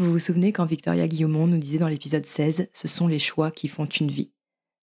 Vous vous souvenez quand Victoria Guillaumont nous disait dans l'épisode 16 Ce sont les choix qui font une vie.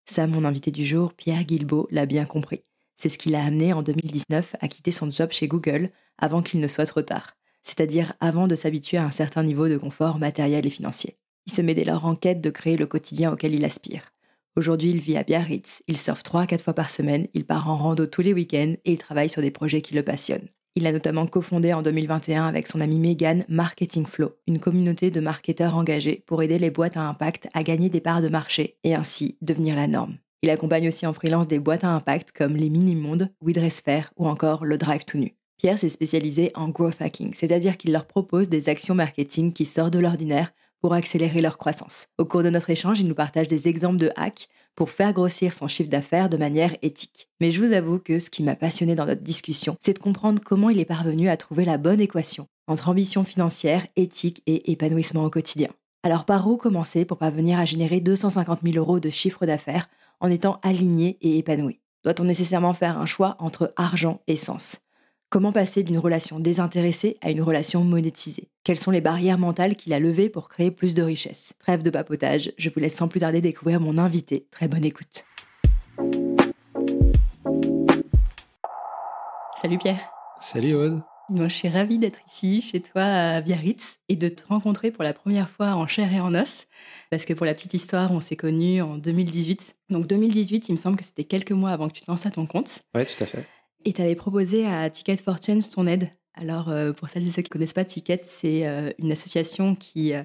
Ça, mon invité du jour, Pierre Guilbeault, l'a bien compris. C'est ce qui l'a amené en 2019 à quitter son job chez Google avant qu'il ne soit trop tard, c'est-à-dire avant de s'habituer à un certain niveau de confort matériel et financier. Il se met dès lors en quête de créer le quotidien auquel il aspire. Aujourd'hui, il vit à Biarritz, il surfe 3 à 4 fois par semaine, il part en rando tous les week-ends et il travaille sur des projets qui le passionnent. Il a notamment cofondé en 2021 avec son ami Megan Marketing Flow, une communauté de marketeurs engagés pour aider les boîtes à impact à gagner des parts de marché et ainsi devenir la norme. Il accompagne aussi en freelance des boîtes à impact comme les Mini-Mondes, WeDressFair ou encore le Drive to Nu. Pierre s'est spécialisé en growth hacking, c'est-à-dire qu'il leur propose des actions marketing qui sortent de l'ordinaire pour accélérer leur croissance. Au cours de notre échange, il nous partage des exemples de hacks pour faire grossir son chiffre d'affaires de manière éthique. Mais je vous avoue que ce qui m'a passionné dans notre discussion, c'est de comprendre comment il est parvenu à trouver la bonne équation entre ambition financière, éthique et épanouissement au quotidien. Alors par où commencer pour parvenir à générer 250 000 euros de chiffre d'affaires en étant aligné et épanoui? Doit-on nécessairement faire un choix entre argent et sens? Comment passer d'une relation désintéressée à une relation monétisée? Quelles sont les barrières mentales qu'il a levées pour créer plus de richesse Trêve de papotage, je vous laisse sans plus tarder découvrir mon invité. Très bonne écoute. Salut Pierre. Salut Aude. Moi, je suis ravie d'être ici, chez toi, à Biarritz, et de te rencontrer pour la première fois en chair et en os. Parce que pour la petite histoire, on s'est connus en 2018. Donc 2018, il me semble que c'était quelques mois avant que tu te lances à ton compte. Ouais, tout à fait. Et tu avais proposé à Ticket for Change ton aide. Alors, euh, pour celles et ceux qui ne connaissent pas Ticket, c'est euh, une association qui euh,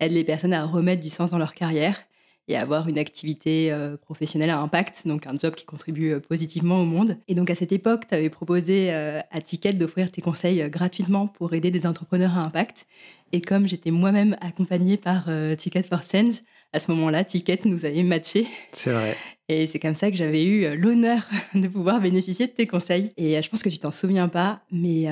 aide les personnes à remettre du sens dans leur carrière et avoir une activité professionnelle à impact, donc un job qui contribue positivement au monde. Et donc, à cette époque, tu avais proposé à Ticket d'offrir tes conseils gratuitement pour aider des entrepreneurs à impact. Et comme j'étais moi-même accompagnée par Ticket for Change, à ce moment-là, Ticket nous avait matché. C'est vrai. Et c'est comme ça que j'avais eu l'honneur de pouvoir bénéficier de tes conseils. Et je pense que tu t'en souviens pas, mais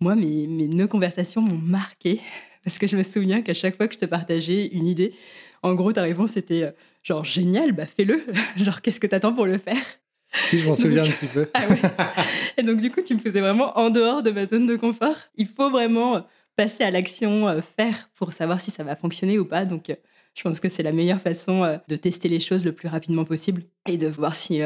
moi, mes, mes nos conversations m'ont marqué. Parce que je me souviens qu'à chaque fois que je te partageais une idée, en gros, ta réponse était genre génial, bah fais-le. genre, qu'est-ce que t'attends pour le faire? Si, je m'en souviens un petit peu. ah ouais. Et donc, du coup, tu me faisais vraiment en dehors de ma zone de confort. Il faut vraiment passer à l'action, faire pour savoir si ça va fonctionner ou pas. Donc, je pense que c'est la meilleure façon de tester les choses le plus rapidement possible et de voir si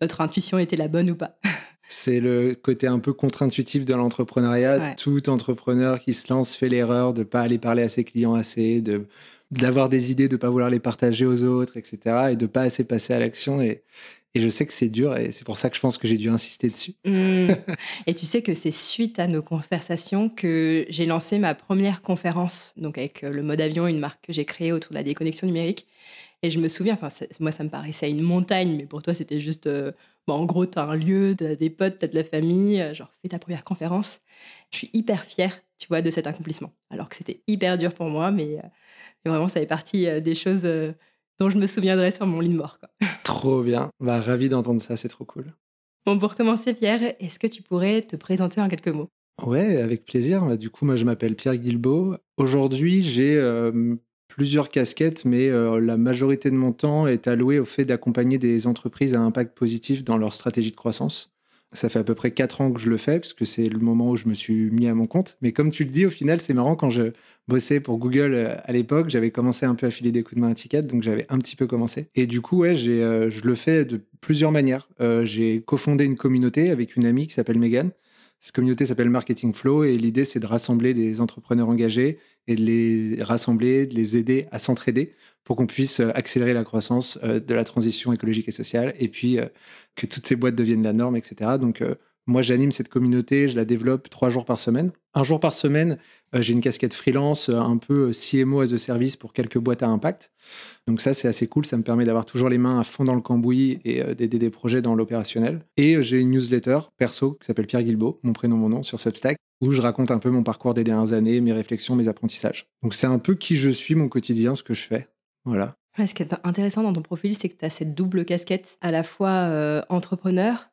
notre intuition était la bonne ou pas. C'est le côté un peu contre-intuitif de l'entrepreneuriat. Ouais. Tout entrepreneur qui se lance fait l'erreur de ne pas aller parler à ses clients assez, de d'avoir des idées, de ne pas vouloir les partager aux autres, etc. Et de pas assez passer à l'action. Et, et je sais que c'est dur et c'est pour ça que je pense que j'ai dû insister dessus. Mmh. Et tu sais que c'est suite à nos conversations que j'ai lancé ma première conférence, donc avec le mode avion, une marque que j'ai créée autour de la déconnexion numérique. Et je me souviens, moi, ça me paraissait une montagne, mais pour toi, c'était juste, euh, en gros, tu as un lieu, tu as des potes, tu as de la famille, euh, genre, fais ta première conférence. Je suis hyper fière, tu vois, de cet accomplissement. Alors que c'était hyper dur pour moi, mais, euh, mais vraiment, ça fait partie des choses dont je me souviendrai sur mon lit de mort. Quoi. Trop bien. Bah, ravi d'entendre ça, c'est trop cool. Bon, pour commencer, Pierre, est-ce que tu pourrais te présenter en quelques mots? Ouais, avec plaisir. Bah, du coup, moi, je m'appelle Pierre Guilbeault. Aujourd'hui, j'ai euh, plusieurs casquettes, mais euh, la majorité de mon temps est alloué au fait d'accompagner des entreprises à impact positif dans leur stratégie de croissance. Ça fait à peu près quatre ans que je le fais, puisque c'est le moment où je me suis mis à mon compte. Mais comme tu le dis, au final, c'est marrant, quand je bossais pour Google euh, à l'époque, j'avais commencé un peu à filer des coups de main à Ticket, donc j'avais un petit peu commencé. Et du coup, ouais, euh, je le fais de plusieurs manières. Euh, j'ai cofondé une communauté avec une amie qui s'appelle Megan. Cette communauté s'appelle Marketing Flow et l'idée, c'est de rassembler des entrepreneurs engagés et de les rassembler, de les aider à s'entraider pour qu'on puisse accélérer la croissance de la transition écologique et sociale et puis que toutes ces boîtes deviennent la norme, etc. Donc, moi, j'anime cette communauté, je la développe trois jours par semaine. Un jour par semaine, euh, j'ai une casquette freelance, euh, un peu euh, CMO as a service pour quelques boîtes à impact. Donc ça, c'est assez cool. Ça me permet d'avoir toujours les mains à fond dans le cambouis et d'aider des projets dans l'opérationnel. Et j'ai une newsletter perso qui s'appelle Pierre Guilbeault, mon prénom, mon nom, sur Substack, où je raconte un peu mon parcours des dernières années, mes réflexions, mes apprentissages. Donc c'est un peu qui je suis, mon quotidien, ce que je fais. Voilà. ce qui est intéressant dans ton profil, c'est que tu as cette double casquette, à la fois entrepreneur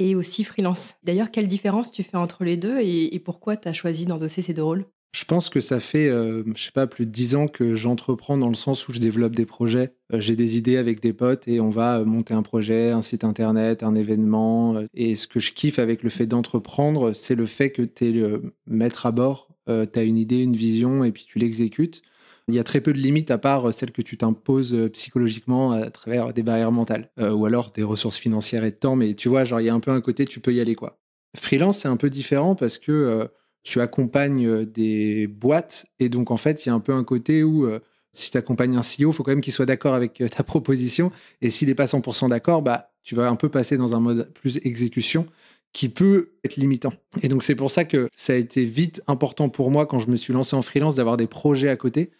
et aussi freelance. D'ailleurs, quelle différence tu fais entre les deux et, pourquoi tu as choisi d'endosser ces deux rôles? Je pense que ça fait, euh, je sais pas, plus de dix ans que j'entreprends dans le sens où je développe des projets. Euh, j'ai des idées avec des potes et on va euh, monter un projet, un site internet, un événement. Et ce que je kiffe avec le fait d'entreprendre, c'est le fait que tu es le maître à bord. tu as une idée, une vision et puis tu l'exécutes. Il y a très peu de limites à part celles que tu t'imposes euh, psychologiquement à travers des barrières mentales euh, ou alors des ressources financières et de temps. Mais tu vois, genre, il y a un peu un côté, tu peux y aller quoi. Freelance, c'est un peu différent parce que euh, tu accompagnes des boîtes et donc en fait, il y a un peu un côté où si tu accompagnes un CEO, il faut quand même qu'il soit d'accord avec ta proposition. Et s'il n'est pas 100% d'accord, bah, tu vas un peu passer dans un mode plus exécution qui peut être limitant. Et donc c'est pour ça que ça a été vite important pour moi quand je me suis lancé en freelance d'avoir des projets à côté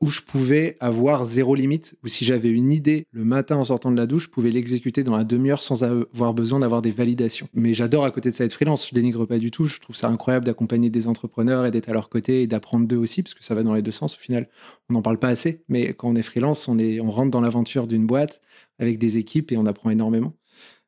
où je pouvais avoir zéro limite, ou si j'avais une idée le matin en sortant de la douche, je pouvais l'exécuter dans la demi-heure sans avoir besoin d'avoir des validations. Mais j'adore à côté de ça être freelance, je dénigre pas du tout, je trouve ça incroyable d'accompagner des entrepreneurs et d'être à leur côté et d'apprendre d'eux aussi, parce que ça va dans les deux sens au final. On n'en parle pas assez, mais quand on est freelance, on, est, on rentre dans l'aventure d'une boîte avec des équipes et on apprend énormément.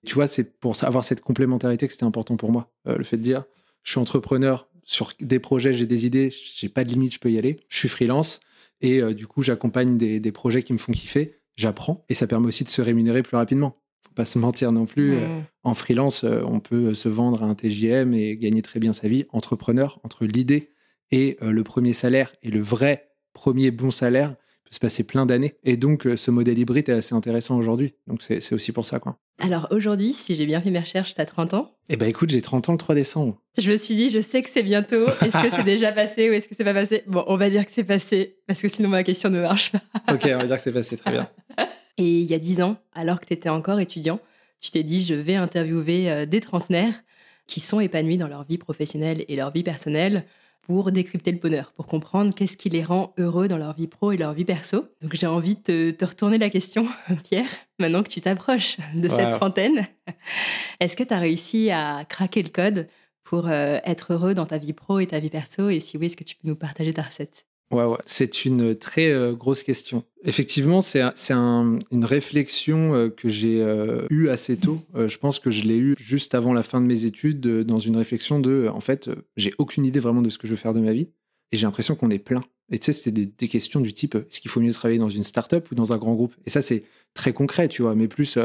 Tu vois, c'est pour avoir cette complémentarité que c'était important pour moi. Euh, le fait de dire, je suis entrepreneur, sur des projets, j'ai des idées, j'ai pas de limite, je peux y aller. Je suis freelance, et euh, du coup, j'accompagne des, projets qui me font kiffer, j'apprends et ça permet aussi de se rémunérer plus rapidement. Faut pas se mentir non plus. Euh, en freelance, euh, on peut se vendre à un TJM et gagner très bien sa vie. Entrepreneur, entre l'idée et le premier salaire et le vrai premier bon salaire, peut se passer plein d'années. Et donc, ce modèle hybride est assez intéressant aujourd'hui. Donc, c'est aussi pour ça, quoi. Alors aujourd'hui, si j'ai bien fait mes recherches, tu as 30 ans Eh ben écoute, j'ai 30 ans le 3 décembre. Je me suis dit, je sais que c'est bientôt. Est-ce que c'est déjà passé ou est-ce que c'est pas passé? Bon, on va dire que c'est passé, parce que sinon ma question ne marche pas. ok, on va dire que c'est passé, très bien. Et il y a 10 ans, alors que tu étais encore étudiant, tu t'es dit, je vais interviewer euh, des trentenaires qui sont épanouis dans leur vie professionnelle et leur vie personnelle pour décrypter le bonheur, pour comprendre qu'est-ce qui les rend heureux dans leur vie pro et leur vie perso. Donc j'ai envie de te, retourner la question, Pierre, maintenant que tu t'approches de cette trentaine. Est-ce que tu as réussi à craquer le code pour euh, être heureux dans ta vie pro et ta vie perso? Et si oui, est-ce que tu peux nous partager ta recette? Ouais. c'est une très euh, grosse question. Effectivement, c'est un, une réflexion euh, que j'ai euh, eue assez tôt. je pense que je l'ai eue juste avant la fin de mes études, dans une réflexion de, en fait, j'ai aucune idée vraiment de ce que je veux faire de ma vie, et j'ai l'impression qu'on est plein. Et tu sais, c'était des, questions du type, est-ce qu'il faut mieux travailler dans une start-up ou dans un grand groupe? Et ça, c'est très concret, tu vois, mais plus,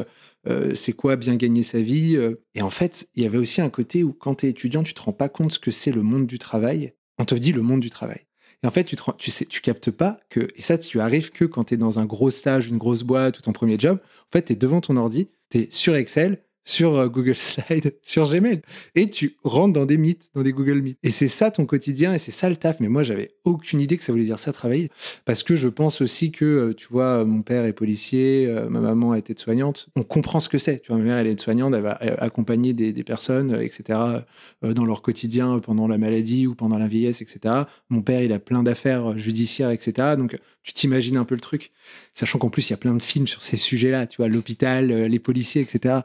c'est quoi bien gagner sa vie Et en fait, il y avait aussi un côté où quand tu es étudiant, tu te rends pas compte ce que c'est le monde du travail. On te dit le monde du travail. Et en fait, tu, sais, tu captes pas que, et ça, tu arrives que quand tu es dans un gros stage, une grosse boîte ou ton premier job, en fait, tu es devant ton ordi, tu es sur Excel, sur euh, Google Slide, sur Gmail. Et tu rentres dans des mythes, dans des Google Meet. Et c'est ça ton quotidien et c'est ça le taf. Mais moi, j'avais aucune idée que ça voulait dire ça, travailler. Parce que je pense aussi que, euh, tu vois, mon père est policier, euh, ma maman a été soignante. On comprend ce que c'est. Tu vois, ma mère, elle est soignante, elle va accompagner des personnes, etc., dans leur quotidien pendant la maladie ou pendant la vieillesse, etc. Mon père, il a plein d'affaires judiciaires, etc. Donc, tu t'imagines un peu le truc. Sachant qu'en plus, il y a plein de films sur ces sujets-là, tu vois, l'hôpital, les policiers, etc.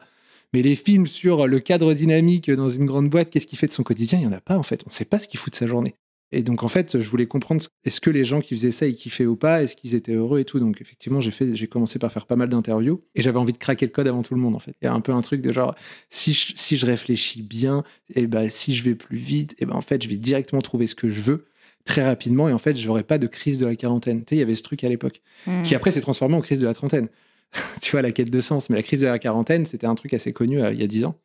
Mais les films sur le cadre dynamique dans une grande boîte, qu'est-ce qu'il fait de son quotidien, il n'y en a pas en fait. On ne sait pas ce qu'il fout de sa journée. Et donc en fait, je voulais comprendre est-ce que les gens qui faisaient ça, ils kiffaient ou pas, est-ce qu'ils étaient heureux et tout? Donc effectivement, j'ai fait, j'ai commencé par faire pas mal d'interviews et j'avais envie de craquer le code avant tout le monde en fait. Il y a un peu un truc de genre si je, si je réfléchis bien, et eh ben si je vais plus vite, et eh ben en fait je vais directement trouver ce que je veux très rapidement et en fait j'aurai pas de crise de la quarantaine. Tu sais, il y avait ce truc à l'époque mmh. qui après s'est transformé en crise de la trentaine. tu vois, la quête de sens. Mais la crise de la quarantaine, c'était un truc assez connu euh, il y a dix ans.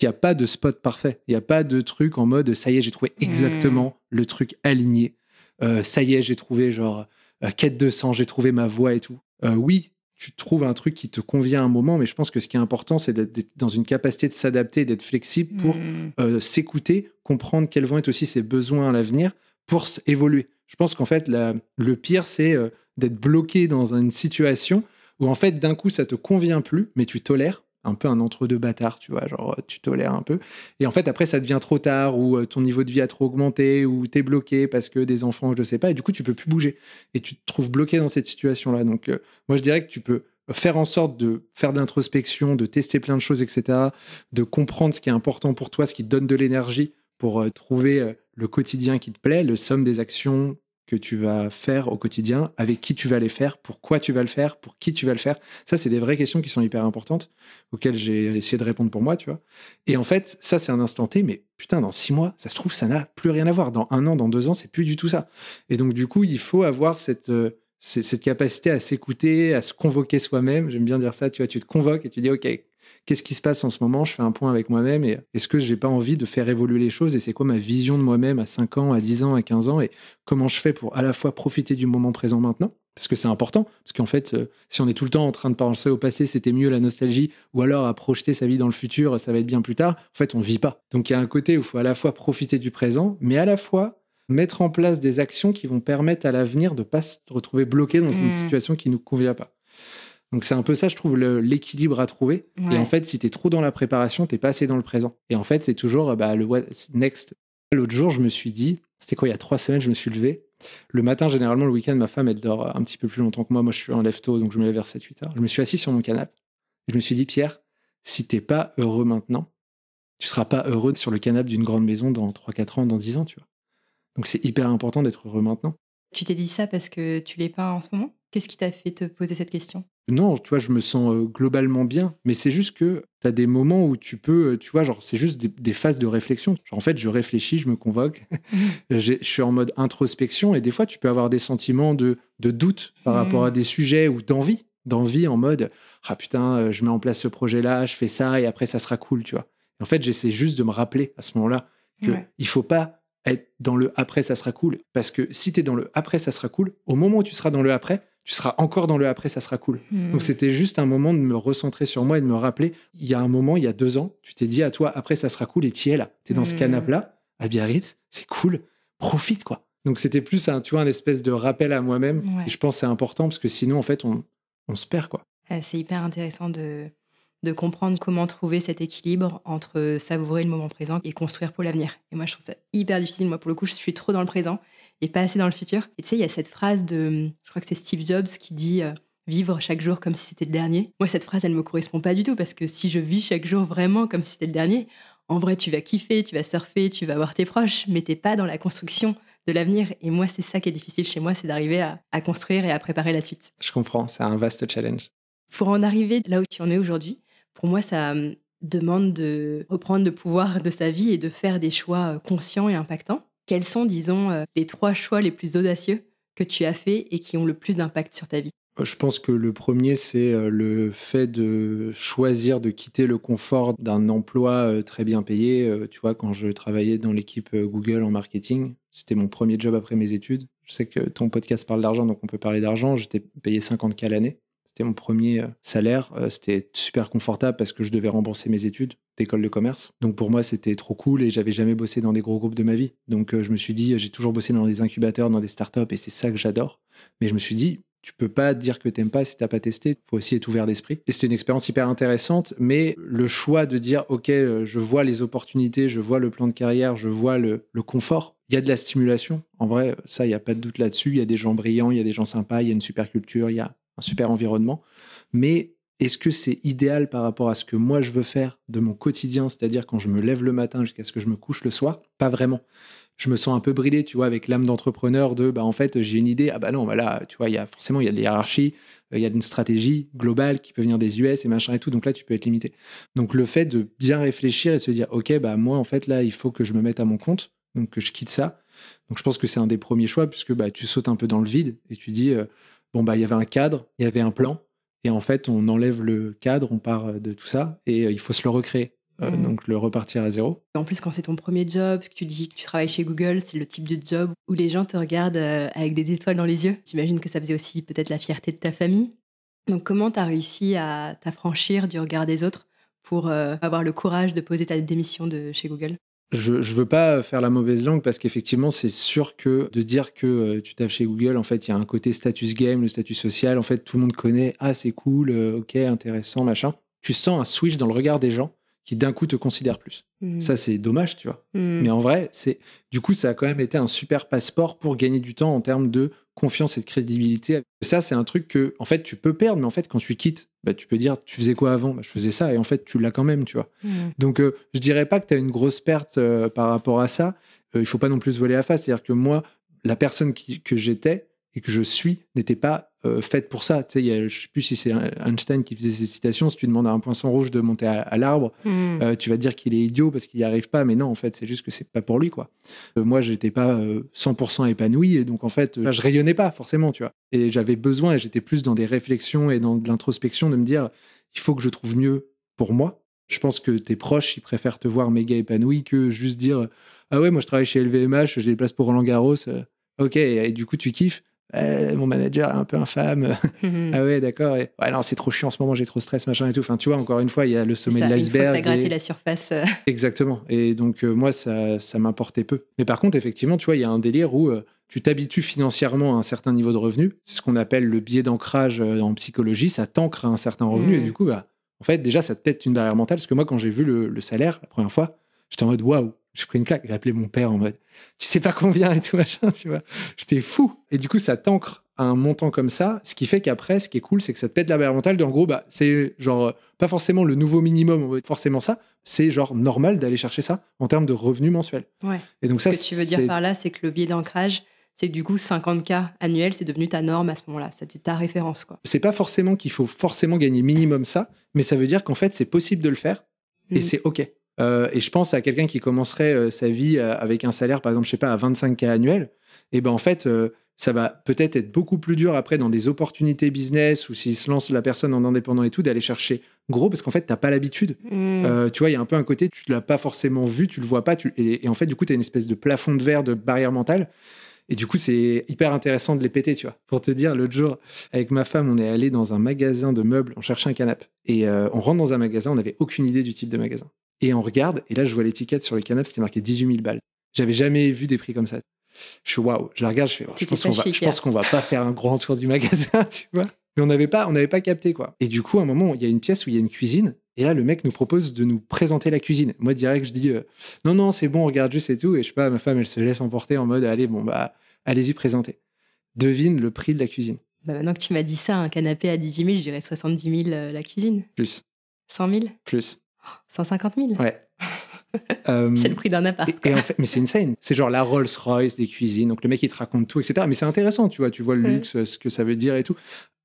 Il n'y a pas de spot parfait. Il n'y a pas de truc en mode ça y est, j'ai trouvé exactement hmm. le truc aligné. Euh, ça y est, j'ai trouvé genre euh, quête de sens, j'ai trouvé ma voix et tout. oui, tu trouves un truc qui te convient à un moment, mais je pense que ce qui est important, c'est d'être dans une capacité de s'adapter, d'être flexible pour hmm. s'écouter, comprendre quels vont être aussi ses besoins à l'avenir pour évoluer. Je pense qu'en fait, le pire, c'est d'être bloqué dans une situation où en fait d'un coup ça te convient plus, mais tu tolères un peu un entre-deux bâtard, tu vois, genre tu tolères un peu. Et en fait, après, ça devient trop tard, ou euh, ton niveau de vie a trop augmenté, ou t'es bloqué parce que des enfants, je sais pas, et du coup, tu peux plus bouger. Et tu te trouves bloqué dans cette situation-là. Donc, euh, moi, je dirais que tu peux faire en sorte de faire de l'introspection, de tester plein de choses, etc., de comprendre ce qui est important pour toi, ce qui donne de l'énergie pour euh, trouver le quotidien qui te plaît, le somme des actions que tu vas faire au quotidien, avec qui tu vas les faire, pourquoi tu vas le faire, pour qui tu vas le faire. Ça, c'est des vraies questions qui sont hyper importantes, auxquelles j'ai essayé de répondre pour moi, tu vois. Et en fait, ça, c'est un instant T, mais putain, dans six mois, ça se trouve, ça n'a plus rien à voir. Dans un an, dans deux ans, c'est plus du tout ça. Et donc, du coup, il faut avoir cette, euh, cette capacité à s'écouter, à se convoquer soi-même. J'aime bien dire ça, tu vois, tu te convoques et tu dis, OK, qu'est-ce qui se passe en ce moment Je fais un point avec moi-même et est-ce que j'ai pas envie de faire évoluer les choses et c'est quoi ma vision de moi-même à 5 ans, à 10 ans, à 15 ans et comment je fais pour à la fois profiter du moment présent maintenant? Parce que c'est important, parce qu'en fait, euh, si on est tout le temps en train de penser au passé, c'était mieux la nostalgie, ou alors à projeter sa vie dans le futur, ça va être bien plus tard, en fait, on vit pas. Donc il y a un côté où il faut à la fois profiter du présent, mais à la fois mettre en place des actions qui vont permettre à l'avenir de ne pas se retrouver bloqué dans une mmh. situation qui ne nous convient pas. Donc c'est un peu ça, je trouve, l'équilibre à trouver. Et en fait, si tu es trop dans la préparation, t'es pas assez dans le présent. Et en fait, c'est toujours bah, le next. L'autre jour, je me suis dit, c'était quoi, il y a trois semaines, je me suis levé. Le matin, généralement, le week-end, ma femme, elle dort un petit peu plus longtemps que moi. Moi, je suis en lève tôt, donc je me lève vers 7-8 heures. Je me suis assis sur mon canapé. Je me suis dit, Pierre, si t'es pas heureux maintenant, tu seras pas heureux sur le canapé d'une grande maison dans 3-4 ans, dans 10 ans, tu vois. Donc c'est hyper important d'être heureux maintenant. Tu t'es dit ça parce que tu l'es pas en ce moment? Qu'est-ce qui t'a fait te poser cette question? Non, tu vois, je me sens globalement bien, mais c'est juste que tu as des moments où tu peux, tu vois, genre, c'est juste des, phases de réflexion. Genre, en fait, je réfléchis, je me convoque, je suis en mode introspection, et des fois, tu peux avoir des sentiments de, doute par rapport à mmh. des sujets ou d'envie, d'envie en mode, ah putain, je mets en place ce projet-là, je fais ça, et après, ça sera cool, tu vois. en fait, j'essaie juste de me rappeler à ce moment-là qu'il ne faut pas être dans le après, ça sera cool, parce que si tu es dans le après, ça sera cool, au moment où tu seras dans le après, tu seras encore dans le après, ça sera cool. Hmm. Donc c'était juste un moment de me recentrer sur moi et de me rappeler, il y a un moment, il y a deux ans, tu t'es dit à toi, après, ça sera cool et tu es là. Tu es dans ce hmm. canapé-là, à Biarritz, c'est cool, profite quoi. Donc c'était plus un, tu vois, un espèce de rappel à moi-même. Et je pense que c'est important parce que sinon, en fait, on, on se perd quoi. C'est hyper intéressant de, de comprendre comment trouver cet équilibre entre savourer le moment présent et construire pour l'avenir. Et moi, je trouve ça hyper difficile. Moi, pour le coup, je suis trop dans le présent et pas assez dans le futur. Et tu sais, il y a cette phrase de, je crois que c'est Steve Jobs qui dit euh, vivre chaque jour comme si c'était le dernier. Moi, cette phrase, elle me correspond pas du tout parce que si je vis chaque jour vraiment comme si c'était le dernier, en vrai, tu vas kiffer, tu vas surfer, tu vas voir tes proches, mais t'es pas dans la construction de l'avenir. Et moi, c'est ça qui est difficile chez moi, c'est d'arriver à, à construire et à préparer la suite. Je comprends, c'est un vaste challenge. Pour en arriver là où tu en es aujourd'hui, pour moi, ça demande de reprendre le pouvoir de sa vie et de faire des choix euh, conscients et impactants. Quels sont, disons, euh, les trois choix les plus audacieux que tu as faits et qui ont le plus d'impact sur ta vie? Euh, je pense que le premier, c'est le fait de choisir de quitter le confort d'un emploi très bien payé. Tu vois, quand je travaillais dans l'équipe Google en marketing, c'était mon premier job après mes études. Je sais que ton podcast parle d'argent, donc on peut parler d'argent. J'étais payé 50K l'année. C'était mon premier euh, salaire. Euh, c'était super confortable parce que je devais rembourser mes études d'école de commerce. Donc pour moi, c'était trop cool et j'avais jamais bossé dans des gros groupes de ma vie. Donc euh, je me suis dit, j'ai toujours bossé dans des incubateurs, dans des startups et c'est ça que j'adore. Mais je me suis dit, tu peux pas dire que t'aimes pas si t'as pas testé. Faut aussi être ouvert d'esprit. Et c'était une expérience hyper intéressante, mais le choix de dire, OK, je vois les opportunités, je vois le plan de carrière, je vois le, le confort. Il y a de la stimulation. En vrai, ça, il n'y a pas de doute là-dessus. Il y a des gens brillants, il y a des gens sympas, il y a une super culture, il y a super environnement. Mais est-ce que c'est idéal par rapport à ce que moi je veux faire de mon quotidien, c'est-à-dire quand je me lève le matin jusqu'à ce que je me couche le soir? Pas vraiment. Je me sens un peu bridé, tu vois, avec l'âme d'entrepreneur de, bah en fait, j'ai une idée, ah bah non, bah tu vois, il y a forcément il y a de hiérarchies, euh, il y a une stratégie globale qui peut venir des US et machin et tout, donc là tu peux être limité. Donc le fait de bien réfléchir et se dire, ok, bah moi en fait là il faut que je me mette à mon compte, donc que je quitte ça. Donc je pense que c'est un des premiers choix puisque bah tu sautes un peu dans le vide et tu dis, euh, bon, bah, il y avait un cadre, il y avait un plan. Et en fait, on enlève le cadre, on part euh, de tout ça et euh, il faut se le recréer. Euh, mmh. Donc, le repartir à zéro. En plus, quand c'est ton premier job, que tu dis que tu travailles chez Google, c'est le type de job où les gens te regardent avec des étoiles dans les yeux. J'imagine que ça faisait aussi peut-être la fierté de ta famille. Donc, comment tu as réussi à t'affranchir du regard des autres pour avoir le courage de poser ta démission de chez Google? Je, je veux pas faire la mauvaise langue parce qu'effectivement, c'est sûr que de dire que euh, tu tapes chez Google, en fait, il y a un côté status game, le statut social. En fait, tout le monde connaît. Ah, c'est cool, euh, ok, intéressant, machin. Tu sens un switch dans le regard des gens qui d'un coup te considèrent plus. Mm. Ça, c'est dommage, tu vois. Mm. Mais en vrai, c'est du coup, ça a quand même été un super passeport pour gagner du temps en termes de confiance et de crédibilité. Ça, c'est un truc que, en fait, tu peux perdre, mais en fait, quand tu quittes, bah, tu peux dire, tu faisais quoi avant? Bah, Je faisais ça, et en fait, tu l'as quand même, tu vois. Mm. Donc, euh, je dirais pas que tu as une grosse perte euh, par rapport à ça. Euh, il faut pas non plus voler à face. C'est-à-dire que moi, la personne qui- que j'étais et que je suis n'était pas euh, faite pour ça. Tu sais, il y a- je sais plus si c'est Einstein qui faisait ces citations. Si tu demandes à un poisson rouge de monter à, à l'arbre, Mm. euh, tu vas dire qu'il est idiot parce qu'il n'y arrive pas, mais non, en fait, c'est juste que c'est pas pour lui, quoi. Euh, moi, j'étais pas euh, 100% épanoui, et donc, en fait, euh, je rayonnais pas, forcément, tu vois. Et j'avais besoin, et j'étais plus dans des réflexions et dans de l'introspection de me dire, il faut que je trouve mieux pour moi. Je pense que tes proches, ils préfèrent te voir méga épanoui que juste dire, ah ouais, moi, je travaille chez LVMH, j'ai des places pour Roland Garros, euh, ok, et, et du coup, tu kiffes. Eh, mon manager est un peu infâme. Mm. ah ouais, d'accord. et- Ouais, non, c'est trop chiant en ce moment, j'ai trop de stress, machin et tout. Enfin, tu vois, encore une fois, il y a le sommet ça, de Une fois que l'iceberg. gratté et- la surface. euh, Exactement. Et donc, euh, moi, ça, ça m'importait peu. Mais par contre, effectivement, tu vois, il y a un délire où euh, tu t'habitues financièrement à un certain niveau de revenu. C'est ce qu'on appelle le biais d'ancrage en psychologie. Ça t'ancre à un certain revenu. Et du coup, bah, en fait, déjà, ça te pète une barrière mentale. Parce que moi, quand j'ai vu le, le salaire la première fois, j'étais en mode waouh. J'ai pris une claque. J'ai appelé mon père en mode tu sais pas combien et tout machin, tu vois. J'étais fou. Et du coup, ça t'ancre à un montant comme ça. Ce qui fait qu'après, ce qui est cool, c'est que ça te pète la barrière mentale. De, en gros, bah, c'est genre euh, pas forcément le nouveau minimum, forcément ça. C'est genre normal d'aller chercher ça en termes de revenus mensuels. Ouais. Et donc Ce ça, que tu veux dire par là, c'est que le biais d'ancrage, c'est que du coup, 50K annuel, c'est devenu ta norme à ce moment-là. C'était ta référence, quoi. c'est pas forcément qu'il faut forcément gagner minimum ça, mais ça veut dire qu'en fait, c'est possible de le faire et Mhm. c'est OK. Euh, et je pense à quelqu'un qui commencerait euh, sa vie euh, avec un salaire, par exemple, je sais pas, à 25K annuel. Et ben en fait, ça va peut-être être beaucoup plus dur après dans des opportunités business ou s'il se lance la personne en indépendant et tout, d'aller chercher gros parce qu'en fait, t'as pas l'habitude. Mm. Euh, tu vois, il y a un peu un côté, tu l'as pas forcément vu, tu le vois pas, tu- et, et en fait, du coup, tu as une espèce de plafond de verre, de barrière mentale. Et du coup, c'est hyper intéressant de les péter, tu vois. Pour te dire, l'autre jour, avec ma femme, on est allé dans un magasin de meubles, on cherchait un canapé. Et euh, on rentre dans un magasin, on n'avait aucune idée du type de magasin. Et on regarde, et là, je vois l'étiquette sur le canapé, c'était marqué 18 000 balles. J'avais jamais vu des prix comme ça. Je suis waouh, je la regarde, je fais, oh, je pense qu'on va, je pense qu'on va pas faire un grand tour du magasin, tu vois. Mais on n'avait pas, on n'avait pas capté quoi. Et du coup, à un moment, il y a une pièce où il y a une cuisine, et là, le mec nous propose de nous présenter la cuisine. Moi, direct, je dis, euh, non, non, c'est bon, on regarde juste et tout. Et je sais pas, ma femme, elle se laisse emporter en mode, allez, bon bah, allez-y, présentez. Devine le prix de la cuisine. Bah, maintenant que tu m'as dit ça, un canapé à 18 000, je dirais 70 000 euh, la cuisine. Plus, 100 000 plus. 150 000 Ouais. Euh, C'est le prix d'un appart. Et, et en fait, mais c'est insane. C'est genre la Rolls Royce des cuisines. Donc le mec, il te raconte tout, etc. Mais c'est intéressant, tu vois. Tu vois le Ouais. luxe, ce que ça veut dire et tout.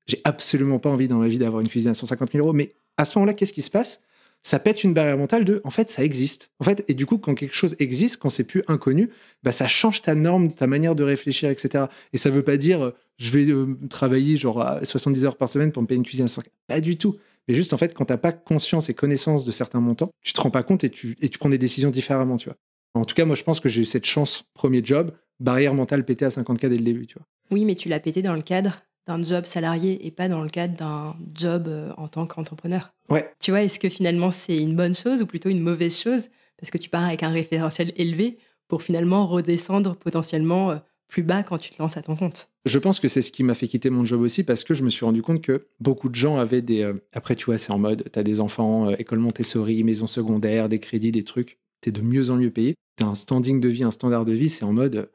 J'ai absolument pas envie dans ma vie d'avoir une cuisine à 150 000 euros. Mais à ce moment-là, qu'est-ce qui se passe? Ça pète une barrière mentale de, en fait, ça existe. En fait, et du coup, quand quelque chose existe, quand c'est plus inconnu, bah, ça change ta norme, ta manière de réfléchir, etc. Et ça veut pas dire, euh, je vais euh, travailler genre à 70 heures par semaine pour me payer une cuisine à 150 Pas du tout. Mais juste, en fait, quand t'as pas conscience et connaissance de certains montants, tu te rends pas compte et tu, et tu prends des décisions différemment, tu vois. En tout cas, moi, je pense que j'ai eu cette chance, premier job, barrière mentale pétée à 50K dès le début, tu vois. Oui, mais tu l'as pété dans le cadre d'un job salarié et pas dans le cadre d'un job euh, en tant qu'entrepreneur. Ouais. Tu vois, est-ce que finalement c'est une bonne chose ou plutôt une mauvaise chose? Parce que tu pars avec un référentiel élevé pour finalement redescendre potentiellement euh, plus bas quand tu te lances à ton compte. Je pense que c'est ce qui m'a fait quitter mon job aussi parce que je me suis rendu compte que beaucoup de gens avaient des. euh, Après, tu vois, c'est en mode, t'as des enfants, euh, école Montessori, maison secondaire, des crédits, des trucs. T'es de mieux en mieux payé. T'as un standing de vie, un standard de vie. C'est en mode, euh,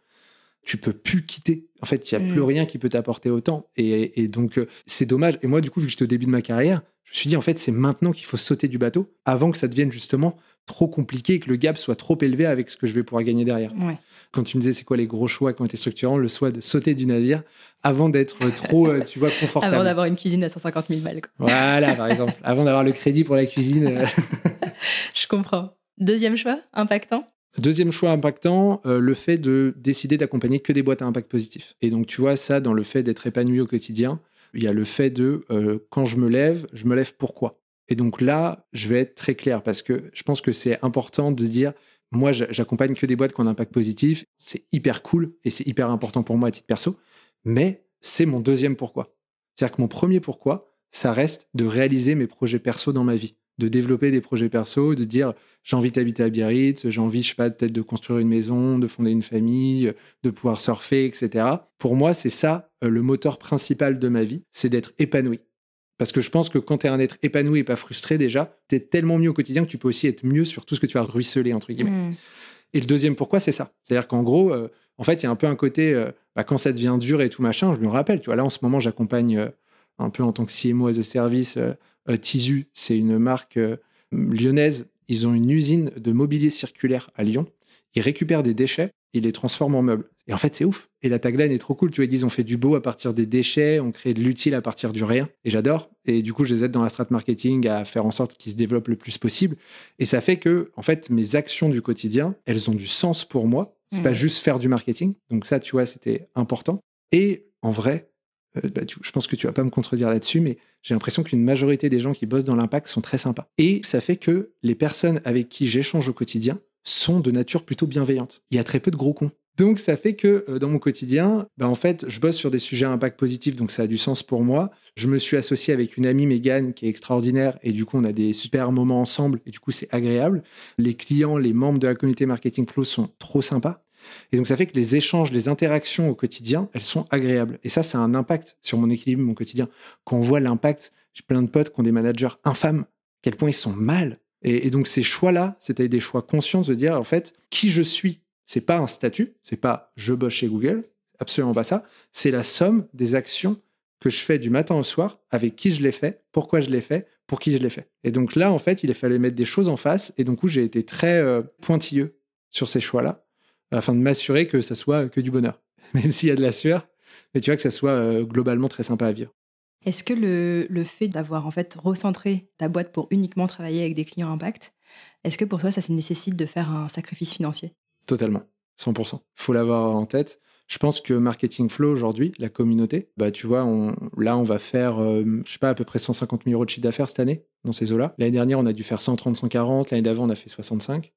tu peux plus quitter. En fait, il y a Mm. plus rien qui peut t'apporter autant. Et, et donc, euh, c'est dommage. Et moi, du coup, vu que j'étais au début de ma carrière, je me suis dit, en fait, c'est maintenant qu'il faut sauter du bateau avant que ça devienne justement trop compliqué et que le gap soit trop élevé avec ce que je vais pouvoir gagner derrière Ouais. quand tu me disais c'est quoi les gros choix qui ont été structurants, le choix de sauter du navire avant d'être trop, euh, tu vois, confortable. Avant d'avoir une cuisine à 150 000 balles. quoi. Voilà, par exemple. Avant d'avoir le crédit pour la cuisine. euh. Je comprends. Deuxième choix, impactant? Deuxième choix impactant, euh, le fait de décider d'accompagner que des boîtes à impact positif. Et donc, tu vois, ça, dans le fait d'être épanoui au quotidien, il y a le fait de, euh, quand je me lève, je me lève pourquoi? Et donc là, je vais être très clair parce que je pense que c'est important de dire, moi, j'a- j'accompagne que des boîtes qui ont un impact positif. C'est hyper cool et c'est hyper important pour moi à titre perso. Mais c'est mon deuxième pourquoi. C'est-à-dire que mon premier pourquoi, ça reste de réaliser mes projets perso dans ma vie. De développer des projets perso, de dire j'ai envie d'habiter à Biarritz, j'ai envie, je sais pas, peut-être de construire une maison, de fonder une famille, de pouvoir surfer, etc. Pour moi, c'est ça euh, le moteur principal de ma vie, c'est d'être épanoui. Parce que je pense que quand tu es un être épanoui et pas frustré déjà, tu es tellement mieux au quotidien que tu peux aussi être mieux sur tout ce que tu as ruisselé, entre guillemets. Hmm. Et le deuxième pourquoi, c'est ça. C'est-à-dire qu'en gros, euh, en fait, il y a un peu un côté, euh, bah, quand ça devient dur et tout machin, je me rappelle, tu vois, là en ce moment, j'accompagne euh, un peu en tant que CMO as a service, euh, euh, Tizu, c'est une marque euh, lyonnaise. Ils ont une usine de mobilier circulaire à Lyon. Ils récupèrent des déchets, ils les transforment en meubles. Et en fait, c'est ouf. Et la tagline est trop cool. Tu vois, ils disent on fait du beau à partir des déchets, on crée de l'utile à partir du rien. Et j'adore. Et du coup, je les aide dans la strat marketing à faire en sorte qu'ils se développent le plus possible. Et ça fait que, en fait, mes actions du quotidien, elles ont du sens pour moi. C'est Mhm. pas juste faire du marketing. Donc ça, tu vois, c'était important. Et en vrai, euh, bah, je pense que tu vas pas me contredire là-dessus, mais j'ai l'impression qu'une majorité des gens qui bossent dans l'impact sont très sympas. Et ça fait que les personnes avec qui j'échange au quotidien sont de nature plutôt bienveillante. Il y a très peu de gros cons. Donc ça fait que euh, dans mon quotidien, bah, en fait, je bosse sur des sujets à impact positif, donc ça a du sens pour moi. Je me suis associé avec une amie, Megan, qui est extraordinaire, et du coup, on a des super moments ensemble, et du coup, c'est agréable. Les clients, les membres de la communauté Marketing Flow sont trop sympas. Et donc ça fait que les échanges, les interactions au quotidien, elles sont agréables. Et ça, ça a un impact sur mon équilibre, mon quotidien. Quand on voit l'impact, j'ai plein de potes qui ont des managers infâmes, quel point ils sont mal. Et, donc ces choix-là, c'était des choix conscients de dire, en fait, qui je suis, c'est pas un statut, c'est pas je bosse chez Google, absolument pas ça. C'est la somme des actions que je fais du matin au soir, avec qui je l'ai fait, pourquoi je l'ai fait, pour qui je l'ai fait. Et donc là, en fait, il fallu mettre des choses en face. Et donc, j'ai été très euh, pointilleux sur ces choix-là, afin de m'assurer que ça soit que du bonheur. Même s'il y a de la sueur, mais tu vois que ça soit euh, globalement très sympa à vivre. Est-ce que le, le fait d'avoir en fait recentré ta boîte pour uniquement travailler avec des clients impact, est-ce que pour toi ça, nécessite de faire un sacrifice financier? Totalement, 100%. faut l'avoir en tête. Je pense que Marketing Flow aujourd'hui, la communauté, bah tu vois, on, là on va faire, euh, je sais pas, à peu près 150 000 euros de chiffre d'affaires cette année dans ces eaux-là. L'année dernière, on a dû faire 130, 140. L'année d'avant, on a fait 65.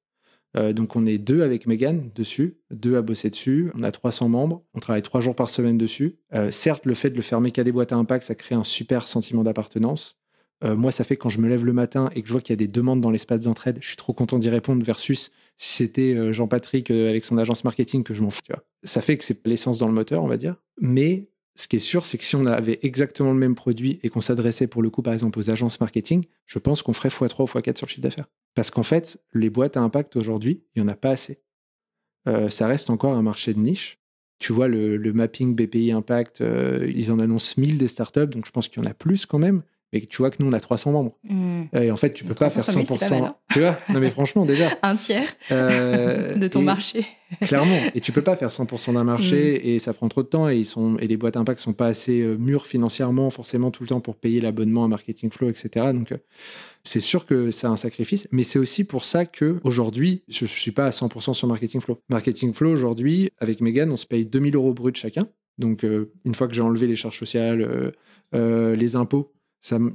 Euh, donc on est deux avec Megan dessus, deux à bosser dessus. On a 300 membres. On travaille trois jours par semaine dessus. Euh, certes, le fait de le faire qu'à des boîtes à impact, ça crée un super sentiment d'appartenance. Euh, moi, ça fait quand je me lève le matin et que je vois qu'il y a des demandes dans l'espace d'entraide, je suis trop content d'y répondre versus si c'était Jean-Patrick avec son agence marketing que je m'en fous. Ça fait que c'est l'essence dans le moteur, on va dire. Mais ce qui est sûr, c'est que si on avait exactement le même produit et qu'on s'adressait pour le coup, par exemple, aux agences marketing, je pense qu'on ferait x3 ou x4 sur le chiffre d'affaires. Parce qu'en fait, les boîtes à impact aujourd'hui, il n'y en a pas assez. Euh, ça reste encore un marché de niche. Tu vois, le, mapping BPI Impact, euh, ils en annoncent 1000 des startups, donc je pense qu'il y en a plus quand même. Mais tu vois que nous, on a 300 membres. Et en fait, tu peux pas faire 300 000, c'est pas 100%. mal, hein. tu vois? Non, mais franchement, déjà. Un tiers Euh, de ton marché. Clairement. Et tu peux pas faire 100% d'un marché et ça prend trop de temps et, ils sont, et les boîtes impact sont pas assez euh, mûres financièrement, forcément, tout le temps pour payer l'abonnement à Marketing Flow, etc. Donc, euh, c'est sûr que c'est un sacrifice, mais c'est aussi pour ça que aujourd'hui, je, je suis pas à 100% sur Marketing Flow. Marketing Flow, aujourd'hui, avec Megan, on se paye 2000 euros brut chacun. Donc, euh, une fois que j'ai enlevé les charges sociales, euh, euh, les impôts,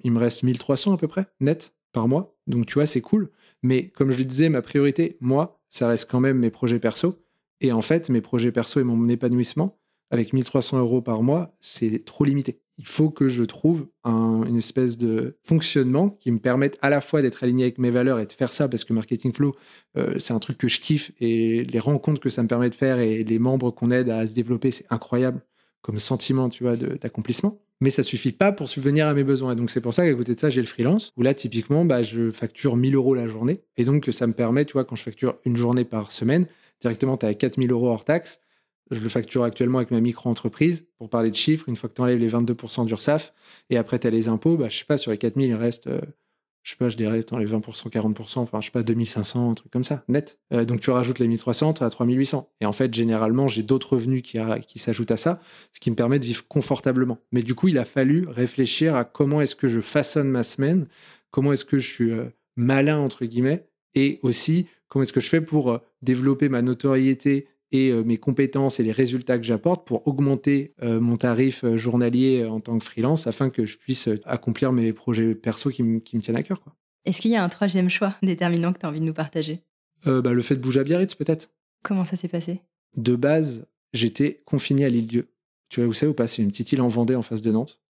il me reste 1300 à peu près, net, par mois. Donc, tu vois, c'est cool. Mais comme je le disais, ma priorité, moi, ça reste quand même mes projets perso. Et en fait, mes projets perso et mon épanouissement, avec 1300 euros par mois, c'est trop limité. Il faut que je trouve un- une espèce de fonctionnement qui me permette à la fois d'être aligné avec mes valeurs et de faire ça, parce que Marketing Flow, euh, c'est un truc que je kiffe et les rencontres que ça me permet de faire et les membres qu'on aide à se développer, c'est incroyable comme sentiment, tu vois, d'accomplissement. Mais ça suffit pas pour subvenir à mes besoins. Et donc, c'est pour ça qu'à côté de ça, j'ai le freelance, où là, typiquement, bah, je facture 1000 euros la journée. Et donc, ça me permet, tu vois, quand je facture une journée par semaine, directement, tu as 4000 euros hors taxe. Je le facture actuellement avec ma micro-entreprise. Pour parler de chiffres, une fois que tu enlèves les 22% d'URSAF, et après, tu as les impôts, bah, je sais pas, sur les 4000, il reste, euh, je sais pas, je dirais, dans les 20%, 40%, enfin, je sais pas, 2500, un truc comme ça, net. Euh, donc, tu rajoutes les 1300, tu as 3800. Et en fait, généralement, j'ai d'autres revenus qui, s'ajoutent à ça, ce qui me permet de vivre confortablement. Mais du coup, il a fallu réfléchir à comment est-ce que je façonne ma semaine, comment est-ce que je suis euh, malin, entre guillemets, et aussi comment est-ce que je fais pour euh, développer ma notoriété et euh, mes compétences et les résultats que j'apporte pour augmenter euh, mon tarif euh, journalier en tant que freelance afin que je puisse accomplir mes projets perso qui, me- tiennent à cœur. Est-ce qu'il y a un troisième choix déterminant que tu as envie de nous partager? Euh, bah, le fait de bouger à Biarritz, peut-être. Comment ça s'est passé? De base, j'étais confiné à l'île Dieu. Tu vois où c'est ou pas C'est une petite île en Vendée en face de Nantes.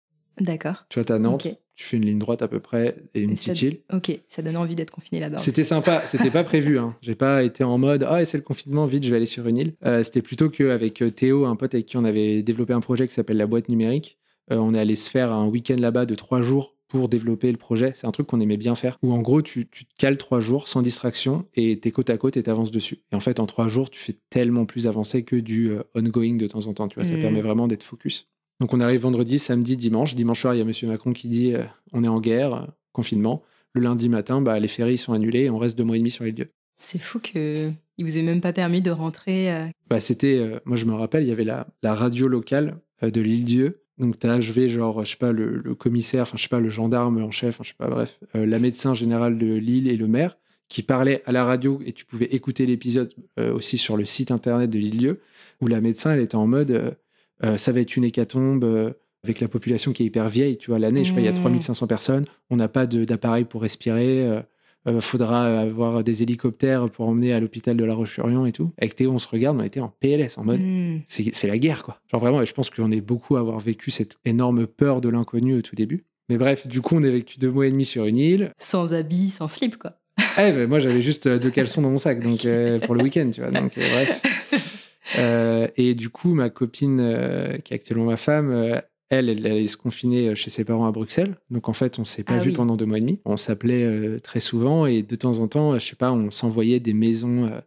D'accord. Tu vois, t'as Nantes, tu fais une ligne droite à peu près et une Et ça- petite île. Ok, ça donne envie d'être confiné là-bas. C'était sympa, c'était pas prévu. Hein. J'ai pas été en mode ah c'est le confinement, vite je vais aller sur une île. Euh, c'était plutôt qu'avec euh, Théo, un pote avec qui on avait développé un projet qui s'appelle la boîte numérique, euh, on est allé se faire un week-end là-bas de trois jours pour développer le projet. C'est un truc qu'on aimait bien faire. Où en gros tu, tu te cales trois jours sans distraction et t'es côte à côte et t'avances dessus. Et en fait en trois jours tu fais tellement plus avancé que du ongoing de temps en temps. Tu vois, ça Mhm. permet vraiment d'être focus. Donc on arrive vendredi, samedi, dimanche. Dimanche soir il y a Monsieur Macron qui dit euh, on est en guerre, euh, confinement. Le lundi matin, bah, les ferries sont annulées et on reste deux mois et demi sur les lieux. C'est fou que il vous ait même pas permis de rentrer. euh, Bah, c'était, euh, moi je me rappelle, il y avait la, la radio locale de l'île Dieu. Donc t'as achevé genre, je sais pas, le, le commissaire, enfin je sais pas, le gendarme en chef, je sais pas, bref, la médecin générale de l'île et le maire qui parlaient à la radio et tu pouvais écouter l'épisode aussi sur le site internet de l'île Dieu où la médecin elle était en mode, euh, ça va être une hécatombe. euh, avec la population qui est hyper vieille, tu vois, l'année, je sais pas, il y a Mmh. 3500 personnes, on n'a pas d'appareil pour respirer, euh, euh, faudra avoir des hélicoptères pour emmener à l'hôpital de La Roche-sur-Yon et tout. Avec Théo, on se regarde, on était en PLS, en mode, hmm, c'est la guerre, quoi. Genre vraiment, je pense qu'on est beaucoup à avoir vécu cette énorme peur de l'inconnu au tout début. Mais bref, du coup, on a vécu deux mois et demi sur une île. sans habits, sans slip quoi. Eh ben, moi, j'avais juste deux caleçons dans mon sac, donc euh, pour le week-end, tu vois. Donc, euh, bref. Euh, et du coup, ma copine, euh, qui est actuellement ma femme, euh, elle, elle allait se confiner chez ses parents à Bruxelles. Donc, en fait, on s'est pas Ah vu oui. pendant deux mois et demi. On s'appelait euh, très souvent et de temps en temps, je sais pas, on s'envoyait des maisons euh,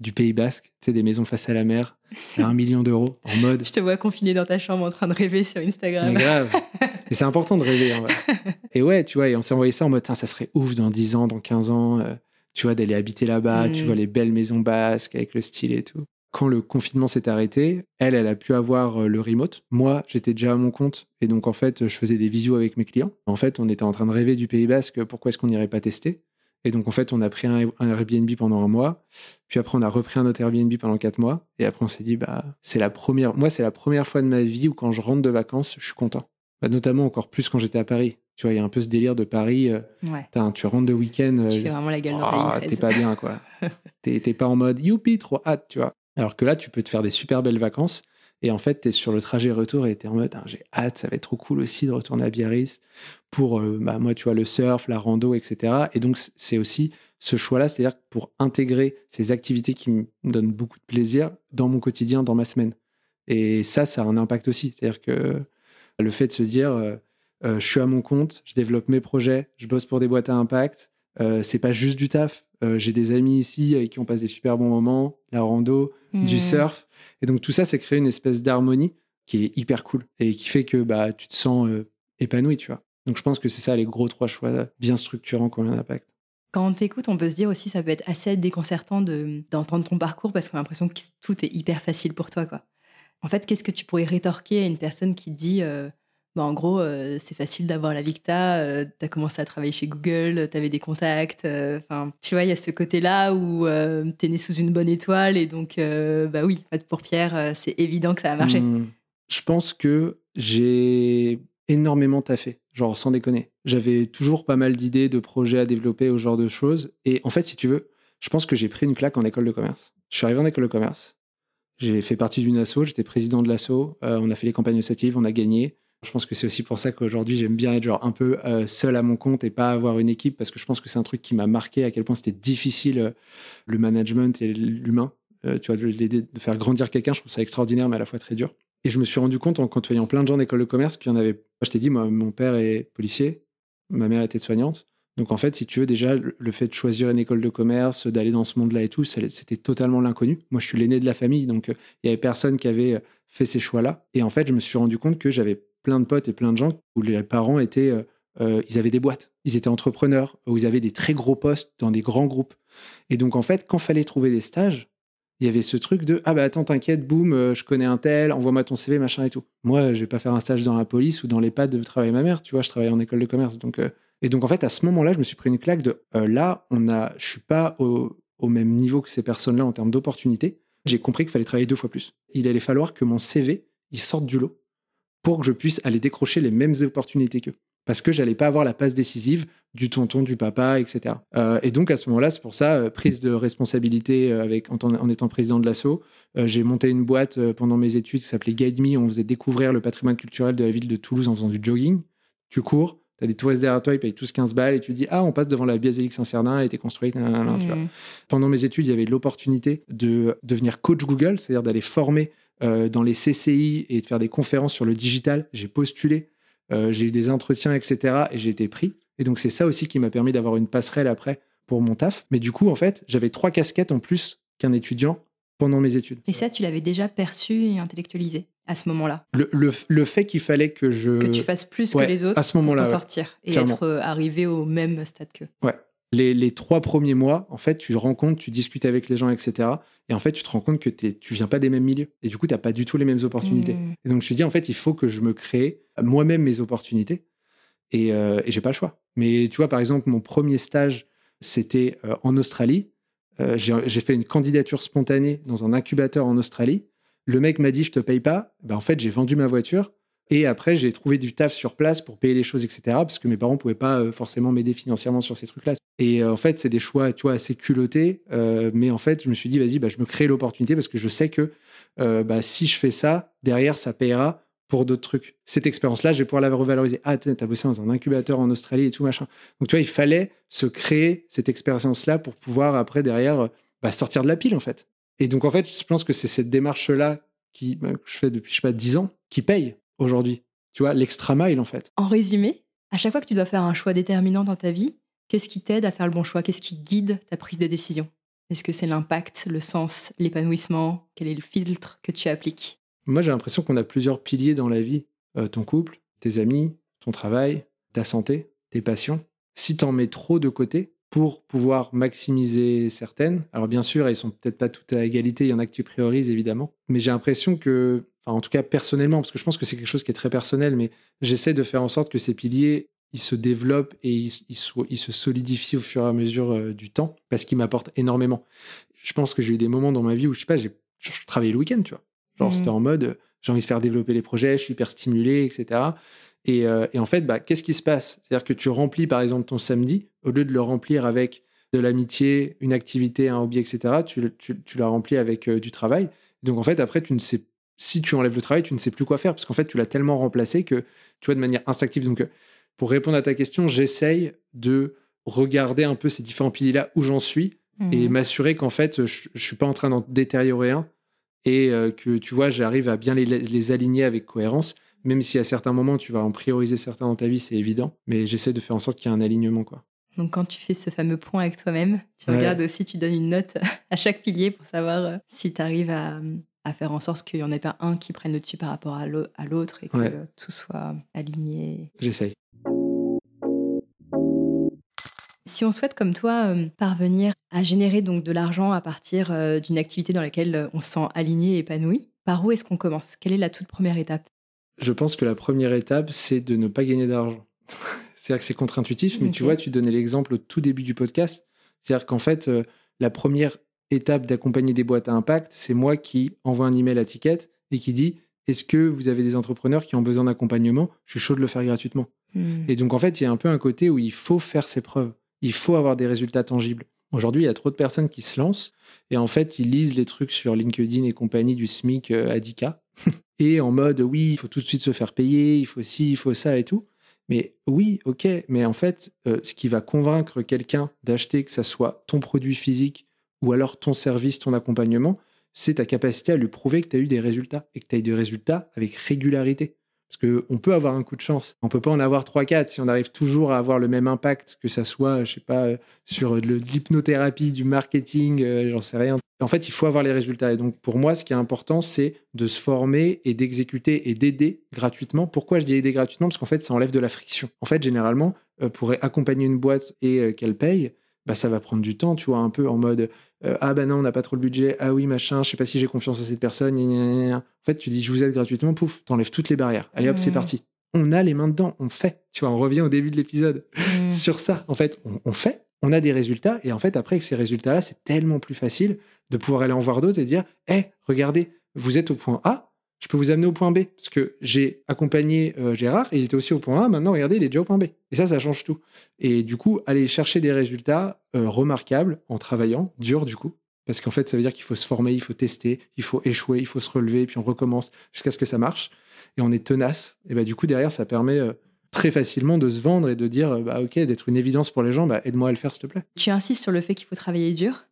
du Pays Basque, tu des maisons face à la mer, à un million d'euros, en mode. Je te vois confiné dans ta chambre en train de rêver sur Instagram. Mais grave. Mais c'est important de rêver. Et ouais, tu vois, et on s'est envoyé ça en mode, ça serait ouf dans 10 ans, dans 15 ans, euh, tu vois, d'aller habiter là-bas, Mm. tu vois les belles maisons basques avec le style et tout. Quand le confinement s'est arrêté, elle, elle a pu avoir euh, le remote. Moi, j'étais déjà à mon compte et donc en fait, je faisais des visios avec mes clients. En fait, on était en train de rêver du Pays Basque. Pourquoi est-ce qu'on n'irait pas tester? Et donc en fait, on a pris un, un Airbnb pendant un mois. Puis après, on a repris un autre Airbnb pendant quatre mois. Et après, on s'est dit, bah, c'est la première. Moi, c'est la première fois de ma vie où quand je rentre de vacances, je suis content. Bah, notamment encore plus quand j'étais à Paris. Tu vois, il y a un peu ce délire de Paris. euh, Ouais. tu rentres de week-end. euh, Tu fais vraiment la gueule dans ta ah, 13. t'es pas bien, quoi. T'es pas en mode youpi, trop hâte, tu vois. Alors que là, tu peux te faire des super belles vacances. Et en fait, t'es sur le trajet retour et t'es en mode, Ah, j'ai hâte, ça va être trop cool aussi de retourner à Biarritz pour, euh, bah, moi, tu vois, le surf, la rando, etc. Et donc, c'est aussi ce choix-là, c'est-à-dire pour intégrer ces activités qui me donnent beaucoup de plaisir dans mon quotidien, dans ma semaine. Et ça, ça a un impact aussi. C'est-à-dire que le fait de se dire, euh, euh, je suis à mon compte, je développe mes projets, je bosse pour des boîtes à impact, euh, c'est pas juste du taf. Euh, J'ai des amis ici avec qui on passe des super bons moments, la rando, du Hmm. surf. Et donc tout ça, c'est créer une espèce d'harmonie qui est hyper cool et qui fait que bah, tu te sens euh, épanoui, tu vois. Donc je pense que c'est ça les gros trois choix bien structurants qui ont un impact. Quand on t'écoute, on peut se dire aussi ça peut être assez déconcertant de- d'entendre ton parcours parce qu'on a l'impression que tout est hyper facile pour toi. Quoi. En fait, qu'est-ce que tu pourrais rétorquer à une personne qui dit euh, bah, en gros, euh, c'est facile d'avoir la t'as, euh, t'as commencé à travailler chez Google, t'avais des contacts. euh, Enfin, tu vois, il y a ce côté-là où euh, t'es né sous une bonne étoile et donc, euh, bah oui, en fait, pour Pierre, euh, c'est évident que ça a marché. Hmm. Je pense que j'ai énormément taffé, genre sans déconner. J'avais toujours pas mal d'idées, de projets à développer, au genre de choses. Et en fait, si tu veux, je pense que j'ai pris une claque en école de commerce. Je suis arrivé en école de commerce. J'ai fait partie d'une asso, j'étais président de l'asso. euh, on a fait les campagnes associatives, on a gagné. Je pense que c'est aussi pour ça qu'aujourd'hui j'aime bien être genre un peu euh, seul à mon compte et pas avoir une équipe parce que je pense que c'est un truc qui m'a marqué à quel point c'était difficile euh, le management et l'humain. Euh, tu vois, de, de faire grandir quelqu'un, je trouve ça extraordinaire mais à la fois très dur. Et je me suis rendu compte en côtoyant plein de gens d'école de commerce qu'il y en avait. Je t'ai dit, moi, mon père est policier, ma mère était soignante. Donc en fait, si tu veux, déjà, le fait de choisir une école de commerce, d'aller dans ce monde-là et tout, c'était totalement l'inconnu. Moi, je suis l'aîné de la famille, donc il y avait personne qui avait fait ces choix-là. Et en fait, je me suis rendu compte que j'avais plein de potes et plein de gens où les parents étaient, euh, euh, ils avaient des boîtes, ils étaient entrepreneurs, où ils avaient des très gros postes dans des grands groupes. Et donc en fait, quand fallait trouver des stages, il y avait ce truc de ah bah attends t'inquiète boum euh, je connais un tel envoie-moi ton CV machin et tout. Moi je vais pas faire un stage dans la police ou dans les pads de travail de ma mère tu vois je travaille en école de commerce. Donc et donc en fait à ce moment-là je me suis pris une claque de là on a je suis pas au, au même niveau que ces personnes-là en termes d'opportunités. J'ai compris qu'il fallait travailler deux fois plus. Il allait falloir que mon CV il sorte du lot pour que je puisse aller décrocher les mêmes opportunités qu'eux parce que j'allais pas avoir la passe décisive du tonton, du papa, etc. Euh, et donc à ce moment-là, c'est pour ça, euh, prise de responsabilité euh, avec, en, tant- en étant président de l'ASSO, euh, j'ai monté une boîte pendant mes études qui s'appelait Guide Me. On faisait découvrir le patrimoine culturel de la ville de Toulouse en faisant du jogging. Tu cours, T'as des touristes derrière toi, ils payent tous 15 balles et tu dis ah on passe devant la basilique Saint-Cernin, elle a été construite. tu vois. Mmh. Pendant mes études, il y avait l'opportunité de devenir coach Google, c'est-à-dire d'aller former euh, dans les CCI et de faire des conférences sur le digital. J'ai postulé, euh, j'ai eu des entretiens, etc. Et j'ai été pris. Et donc c'est ça aussi qui m'a permis d'avoir une passerelle après pour mon taf. Mais du coup, en fait, j'avais trois casquettes en plus qu'un étudiant pendant mes études. Et ça, tu l'avais déjà perçu et intellectualisé à ce moment-là? Le, le- le fait qu'il fallait que je... Que tu fasses plus ouais, que les autres à ce moment-là, pour ouais. sortir et Clairement. être euh, arrivé au même stade qu'eux. Ouais. Les, les trois premiers mois, en fait, tu rencontres, tu discutes avec les gens, etc. Et en fait, tu te rends compte que tu viens pas des mêmes milieux. Et du coup, tu n'as pas du tout les mêmes opportunités. Mmh. Et donc, je me suis dit, en fait, il faut que je me crée moi-même mes opportunités. Et, euh, et j'ai pas le choix. Mais tu vois, par exemple, mon premier stage, c'était euh, en Australie. Euh, j'ai j'ai fait une candidature spontanée dans un incubateur en Australie. Le mec m'a dit, je te paye pas. Ben, en fait, j'ai vendu ma voiture. Et après, j'ai trouvé du taf sur place pour payer les choses, etc. Parce que mes parents pouvaient pas euh, forcément m'aider financièrement sur ces trucs-là. Et euh, en fait, c'est des choix, tu vois, assez culottés. Euh, mais en fait, je me suis dit, vas-y, bah, je me crée l'opportunité parce que je sais que bah, si je fais ça, derrière, ça payera pour d'autres trucs. Cette expérience-là, je vais pouvoir la revaloriser. Ah, t'as bossé dans un incubateur en Australie et tout, machin. Donc, tu vois, il fallait se créer cette expérience-là pour pouvoir, après, derrière, bah, sortir de la pile, en fait. Et donc, en fait, je pense que c'est cette démarche-là que je fais depuis, je sais pas, 10 ans, qui paye aujourd'hui. Tu vois, l'extra mile, en fait. En résumé, à chaque fois que tu dois faire un choix déterminant dans ta vie, qu'est-ce qui t'aide à faire le bon choix? Qu'est-ce qui guide ta prise de décision? Est-ce que c'est l'impact, le sens, l'épanouissement? Quel est le filtre que tu appliques? Moi, j'ai l'impression qu'on a plusieurs piliers dans la vie. Euh, ton couple, tes amis, ton travail, ta santé, tes passions. Si tu en mets trop de côté pour pouvoir maximiser certaines, alors bien sûr, elles sont peut-être pas toutes à égalité, il y en a que tu priorises évidemment, mais j'ai l'impression que, enfin, en tout cas personnellement, parce que je pense que c'est quelque chose qui est très personnel, mais j'essaie de faire en sorte que ces piliers, ils se développent et ils, ils soient- ils se solidifient au fur et à mesure euh, du temps, parce qu'ils m'apportent énormément. Je pense que j'ai eu des moments dans ma vie où, je sais pas, j'ai je travaillais le week-end, tu vois. Genre, c'était en mode, euh, j'ai envie de faire développer les projets, je suis hyper stimulé, etc. Et, euh, et en fait, bah, qu'est-ce qui se passe? C'est-à-dire que tu remplis, par exemple, ton samedi, au lieu de le remplir avec de l'amitié, une activité, un hobby, etc., tu, tu, tu l'as rempli avec euh, du travail. Donc, en fait, après, tu ne sais, si tu enlèves le travail, tu ne sais plus quoi faire, parce qu'en fait, tu l'as tellement remplacé que, tu vois, de manière instinctive. Donc, euh, pour répondre à ta question, j'essaye de regarder un peu ces différents piliers-là où j'en suis et Mhm. m'assurer qu'en fait, je, je suis pas en train d'en détériorer un et euh, que tu vois, j'arrive à bien les, les aligner avec cohérence, même si à certains moments tu vas en prioriser certains dans ta vie, c'est évident, mais j'essaie de faire en sorte qu'il y ait un alignement, quoi. Donc quand tu fais ce fameux point avec toi-même, tu Ouais. regardes aussi, tu donnes une note à chaque pilier pour savoir euh, si tu arrives à, à faire en sorte qu'il n'y en ait pas un qui prenne le dessus par rapport à l'au- à l'autre et que Ouais. tout soit aligné. J'essaye. Si on souhaite, comme toi, euh, parvenir à générer donc de l'argent à partir euh, d'une activité dans laquelle euh, on se sent aligné et épanoui, par où est-ce qu'on commence? Quelle est la toute première étape? Je pense que la première étape, c'est de ne pas gagner d'argent. C'est-à-dire que c'est contre-intuitif, mais tu vois, tu donnais l'exemple au tout début du podcast. C'est-à-dire qu'en fait, la première étape d'accompagner des boîtes à impact, c'est moi qui envoie un email à Ticket et qui dit Est-ce que vous avez des entrepreneurs qui ont besoin d'accompagnement? Je suis chaud de le faire gratuitement. Hmm. Et donc, en fait, il y a un peu un côté où il faut faire ses preuves. Il faut avoir des résultats tangibles. Aujourd'hui, il y a trop de personnes qui se lancent et en fait, ils lisent les trucs sur LinkedIn et compagnie du SMIC euh, à 10K et en mode oui, il faut tout de suite se faire payer, il faut ci, il faut ça et tout. Mais oui, ok, mais en fait, euh, ce qui va convaincre quelqu'un d'acheter, que ça soit ton produit physique ou alors ton service, ton accompagnement, c'est ta capacité à lui prouver que tu as eu des résultats et que tu as eu des résultats avec régularité. Parce qu'on peut avoir un coup de chance. On peut pas en avoir 3-4 si on arrive toujours à avoir le même impact, que ça soit, je sais pas, euh, sur de l'hypnothérapie, du marketing, euh, j'en sais rien. En fait, il faut avoir les résultats. Et donc, pour moi, ce qui est important, c'est de se former et d'exécuter et d'aider gratuitement. Pourquoi je dis aider gratuitement? Parce qu'en fait, ça enlève de la friction. En fait, généralement, euh, pour accompagner une boîte et qu'elle paye, bah, ça va prendre du temps, tu vois, un peu en mode euh, Ah bah non, on n'a pas trop le budget, ah oui, machin, je sais pas si j'ai confiance à cette personne. gna, gna, gna. En fait, tu dis Je vous aide gratuitement, pouf, t'enlèves toutes les barrières. Allez hop, c'est Mhm. parti. On a les mains dedans, on fait. Tu vois, on revient au début de l'épisode Hmm. sur ça. En fait, on, on fait, on a des résultats, et en fait, après, avec ces résultats-là, c'est tellement plus facile de pouvoir aller en voir d'autres et dire Hé, regardez, vous êtes au point A, je peux vous amener au point B. Parce que j'ai accompagné euh, Gérard, et il était aussi au point A, maintenant, regardez, il est déjà au point B. Et ça, ça change tout. Et du coup, aller chercher des résultats euh, remarquables en travaillant, dur du coup. Parce qu'en fait, ça veut dire qu'il faut se former, il faut tester, il faut échouer, il faut se relever, puis on recommence jusqu'à ce que ça marche. Et on est tenace. Et bah, du coup, derrière, ça permet euh, très facilement de se vendre et de dire, bah ok, d'être une évidence pour les gens, bah aide-moi à le faire s'il te plaît. Tu insistes sur le fait qu'il faut travailler dur?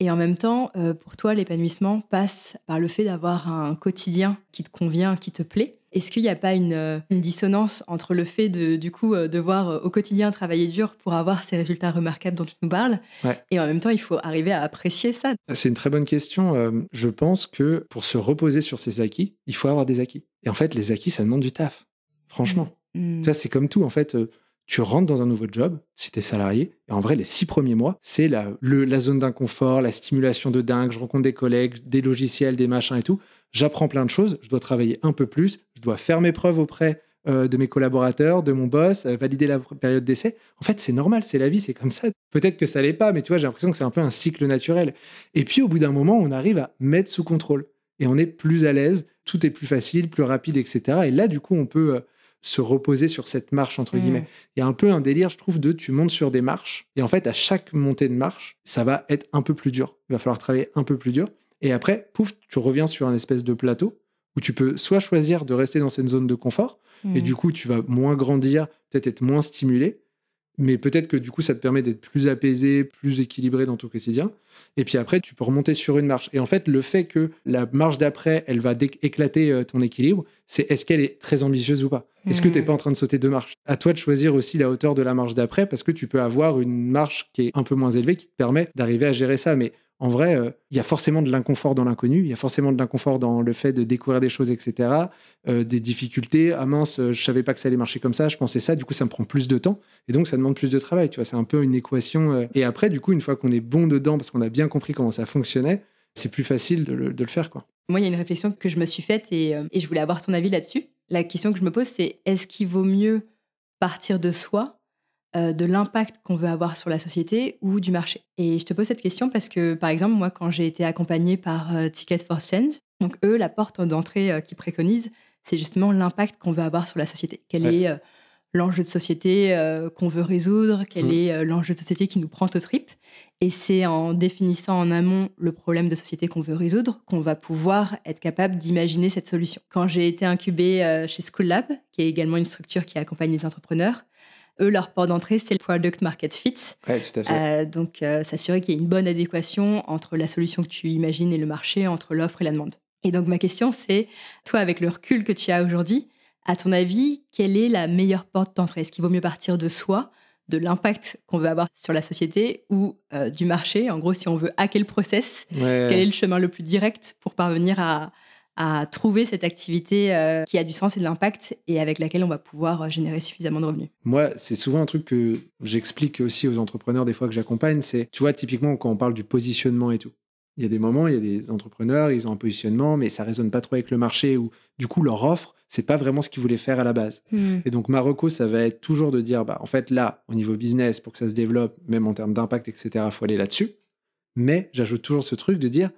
Et en même temps, euh, pour toi, l'épanouissement passe par le fait d'avoir un quotidien qui te convient, qui te plaît. Est-ce qu'il n'y a pas une, une, dissonance entre le fait de, du coup, euh, devoir au quotidien travailler dur pour avoir ces résultats remarquables dont tu nous parles Ouais. Et en même temps, il faut arriver à apprécier ça? C'est une très bonne question. Euh, je pense que pour se reposer sur ses acquis, il faut avoir des acquis. Et en fait, les acquis, ça demande du taf. Franchement. Mm. Ça, c'est comme tout. En fait, euh, tu rentres dans un nouveau job, si tu es salarié, et en vrai, les six premiers mois, c'est la, la zone d'inconfort, la stimulation de dingue, je rencontre des collègues, des logiciels, des machins et tout. J'apprends plein de choses, je dois travailler un peu plus, je dois faire mes preuves auprès euh, de mes collaborateurs, de mon boss, euh, valider la période d'essai. En fait, c'est normal, c'est la vie, c'est comme ça. Peut-être que ça l'est pas, mais tu vois, j'ai l'impression que c'est un peu un cycle naturel. Et puis, au bout d'un moment, on arrive à mettre sous contrôle. Et on est plus à l'aise, tout est plus facile, plus rapide, etc. Et là, du coup, on peut euh, se reposer sur cette marche, entre Mm. guillemets. Il y a un peu un délire, je trouve, de tu montes sur des marches. Et en fait, à chaque montée de marche, ça va être un peu plus dur. Il va falloir travailler un peu plus dur. Et après, pouf, tu reviens sur un espèce de plateau où tu peux soit choisir de rester dans cette zone de confort, et Mm. du coup, tu vas moins grandir, peut-être être moins stimulé, mais peut-être que du coup, ça te permet d'être plus apaisé, plus équilibré dans ton quotidien. Et puis après, tu peux remonter sur une marche. Et en fait, le fait que la marche d'après, elle va éclater euh, ton équilibre, c'est est-ce qu'elle est très ambitieuse ou pas? Est-ce que tu n'es pas en train de sauter deux marches? À toi de choisir aussi la hauteur de la marche d'après, parce que tu peux avoir une marche qui est un peu moins élevée, qui te permet d'arriver à gérer ça. Mais en vrai, euh, il y a forcément de l'inconfort dans l'inconnu, il y a forcément de l'inconfort dans le fait de découvrir des choses, etc. euh, des difficultés. Ah mince, euh, je savais pas que ça allait marcher comme ça, je pensais ça, du coup ça me prend plus de temps et donc ça demande plus de travail. Tu vois, c'est un peu une équation. Et après, du coup, une fois qu'on est bon dedans, parce qu'on a bien compris comment ça fonctionnait, c'est plus facile de le, faire, quoi. Moi, il y a une réflexion que je me suis faite et, et je voulais avoir ton avis là-dessus. La question que je me pose, c'est est-ce qu'il vaut mieux partir de soi, de l'impact qu'on veut avoir sur la société ou du marché Et je te pose cette question parce que, par exemple, moi, quand j'ai été accompagnée par euh, Ticket for Change, donc eux, la porte d'entrée euh, qu'ils préconisent, c'est justement l'impact qu'on veut avoir sur la société. Quel Ouais. est euh, l'enjeu de société euh, qu'on veut résoudre? Quel Mm. est euh, l'enjeu de société qui nous prend aux tripes et c'est en définissant en amont le problème de société qu'on veut résoudre qu'on va pouvoir être capable d'imaginer cette solution. Quand j'ai été incubée euh, chez School Lab, qui est également une structure qui accompagne les entrepreneurs, eux, leur port d'entrée, c'est le Product Market Fit. Ouais, tout à fait. Euh, donc, euh, s'assurer qu'il y ait une bonne adéquation entre la solution que tu imagines et le marché, entre l'offre et la demande. Et donc, ma question, c'est, toi, avec le recul que tu as aujourd'hui, à ton avis, quelle est la meilleure porte d'entrée? Est-ce qu'il vaut mieux partir de soi, de l'impact qu'on veut avoir sur la société ou euh, du marché? En gros, si on veut hacker le process, Ouais. quel est le chemin le plus direct pour parvenir à, à trouver cette activité euh, qui a du sens et de l'impact et avec laquelle on va pouvoir euh, générer suffisamment de revenus Moi, c'est souvent un truc que j'explique aussi aux entrepreneurs des fois que j'accompagne, c'est, tu vois, typiquement quand on parle du positionnement et tout. Il y a des moments, il y a des entrepreneurs, ils ont un positionnement, mais ça résonne pas trop avec le marché ou du coup leur offre, c'est pas vraiment ce qu'ils voulaient faire à la base. Et donc Marocco, ça va être toujours de dire, bah en fait là, au niveau business, pour que ça se développe, même en termes d'impact, etc., faut aller là-dessus. Mais j'ajoute toujours ce truc de dire,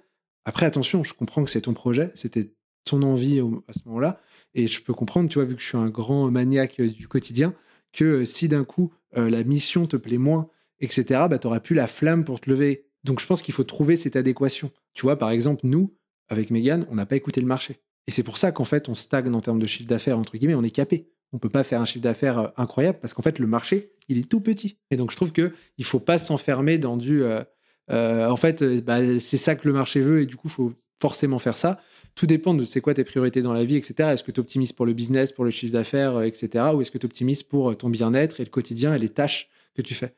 après attention, je comprends que c'est ton projet, c'était ton envie à ce moment-là, et je peux comprendre, tu vois, vu que je suis un grand maniaque euh, du quotidien, que euh, si d'un coup euh, la mission te plaît moins, etc., bah t'auras plus la flamme pour te lever. Donc je pense qu'il faut trouver cette adéquation. Tu vois, par exemple, nous, avec Megan, on n'a pas écouté le marché. Et c'est pour ça qu'en fait, on stagne en termes de chiffre d'affaires, entre guillemets, on est capé. On peut pas faire un chiffre d'affaires incroyable parce qu'en fait, le marché, il est tout petit. Et donc, je trouve que il faut pas s'enfermer dans du. Euh, en fait, euh, bah, c'est ça que le marché veut et du coup, faut forcément faire ça. Tout dépend de c'est quoi tes priorités dans la vie, etc. Est-ce que tu optimises pour le business, pour le chiffre d'affaires, euh, etc. Ou est-ce que tu optimises pour ton bien-être et le quotidien et les tâches que tu fais?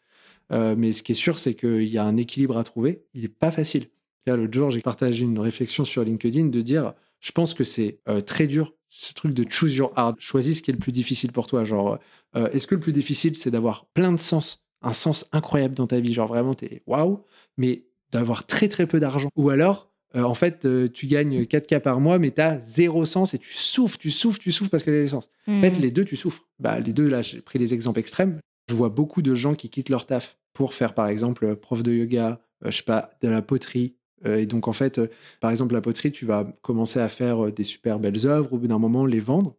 Mais ce qui est sûr, c'est qu'il y a un équilibre à trouver. Il n'est pas facile. L'autre jour, j'ai partagé une réflexion sur LinkedIn de dire je pense que c'est très dur, ce truc de choose your hard. Choisis ce qui est le plus difficile pour toi. Genre, est-ce que le plus difficile, c'est d'avoir plein de sens, un sens incroyable dans ta vie Genre, vraiment, t'es waouh, mais d'avoir très très peu d'argent. Ou alors, euh, en fait, euh, tu gagnes 4K par mois, mais t'as zéro sens et tu souffres, tu souffres, tu souffres parce que t'as des sens. En fait, les deux, tu souffres. Bah, les deux, là, j'ai pris les exemples extrêmes. Je vois beaucoup de gens qui quittent leur taf pour faire, par exemple, euh, prof de yoga, euh, je sais pas, de la poterie. Et donc, en fait, par exemple, la poterie, tu vas commencer à faire des super belles œuvres, au bout d'un moment, les vendre.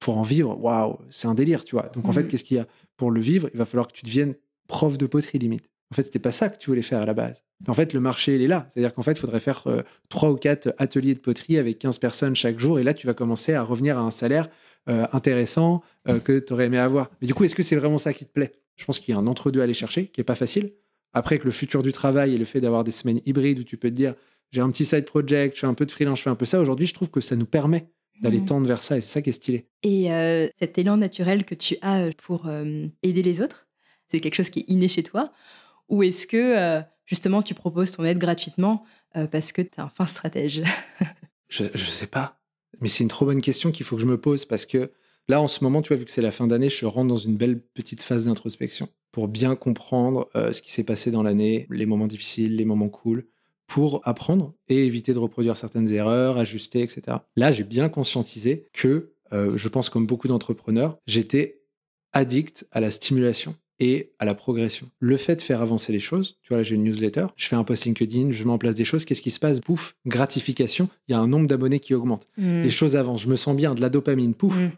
Pour en vivre, waouh, c'est un délire, tu vois. Donc, en fait, Mhm. qu'est-ce qu'il y a? Pour le vivre, il va falloir que tu deviennes prof de poterie, limite. En fait, c'était pas ça que tu voulais faire à la base. Mais en fait, le marché, il est là. C'est-à-dire qu'en fait, il faudrait faire euh, trois ou quatre ateliers de poterie avec 15 personnes chaque jour. Et là, tu vas commencer à revenir à un salaire euh, intéressant euh, que tu aurais aimé avoir. Mais du coup, est-ce que c'est vraiment ça qui te plaît? Je pense qu'il y a un entre-deux à aller chercher qui est pas facile. Après que le futur du travail et le fait d'avoir des semaines hybrides où tu peux te dire j'ai un petit side project, je fais un peu de freelance, je fais un peu ça. Aujourd'hui, je trouve que ça nous permet d'aller Mhm. tendre vers ça et c'est ça qui est stylé. Et cet élan naturel que tu as pour aider les autres, c'est quelque chose qui est inné chez toi Ou est-ce que euh, justement tu proposes ton aide gratuitement euh, parce que tu es un fin stratège? Je, je sais pas. Mais c'est une trop bonne question qu'il faut que je me pose parce que là, en ce moment, tu vois, vu que c'est la fin d'année, je rentre dans une belle petite phase d'introspection pour bien comprendre euh, ce qui s'est passé dans l'année, les moments difficiles, les moments cool, pour apprendre et éviter de reproduire certaines erreurs, ajuster, etc. Là, j'ai bien conscientisé que, je pense comme beaucoup d'entrepreneurs, j'étais addict à la stimulation et à la progression. Le fait de faire avancer les choses, tu vois, là j'ai une newsletter, je fais un post LinkedIn, je mets en place des choses, qu'est-ce qui se passe? Pouf, gratification, il y a un nombre d'abonnés qui augmente. Mm. Les choses avancent, je me sens bien, de la dopamine, pouf, Mm.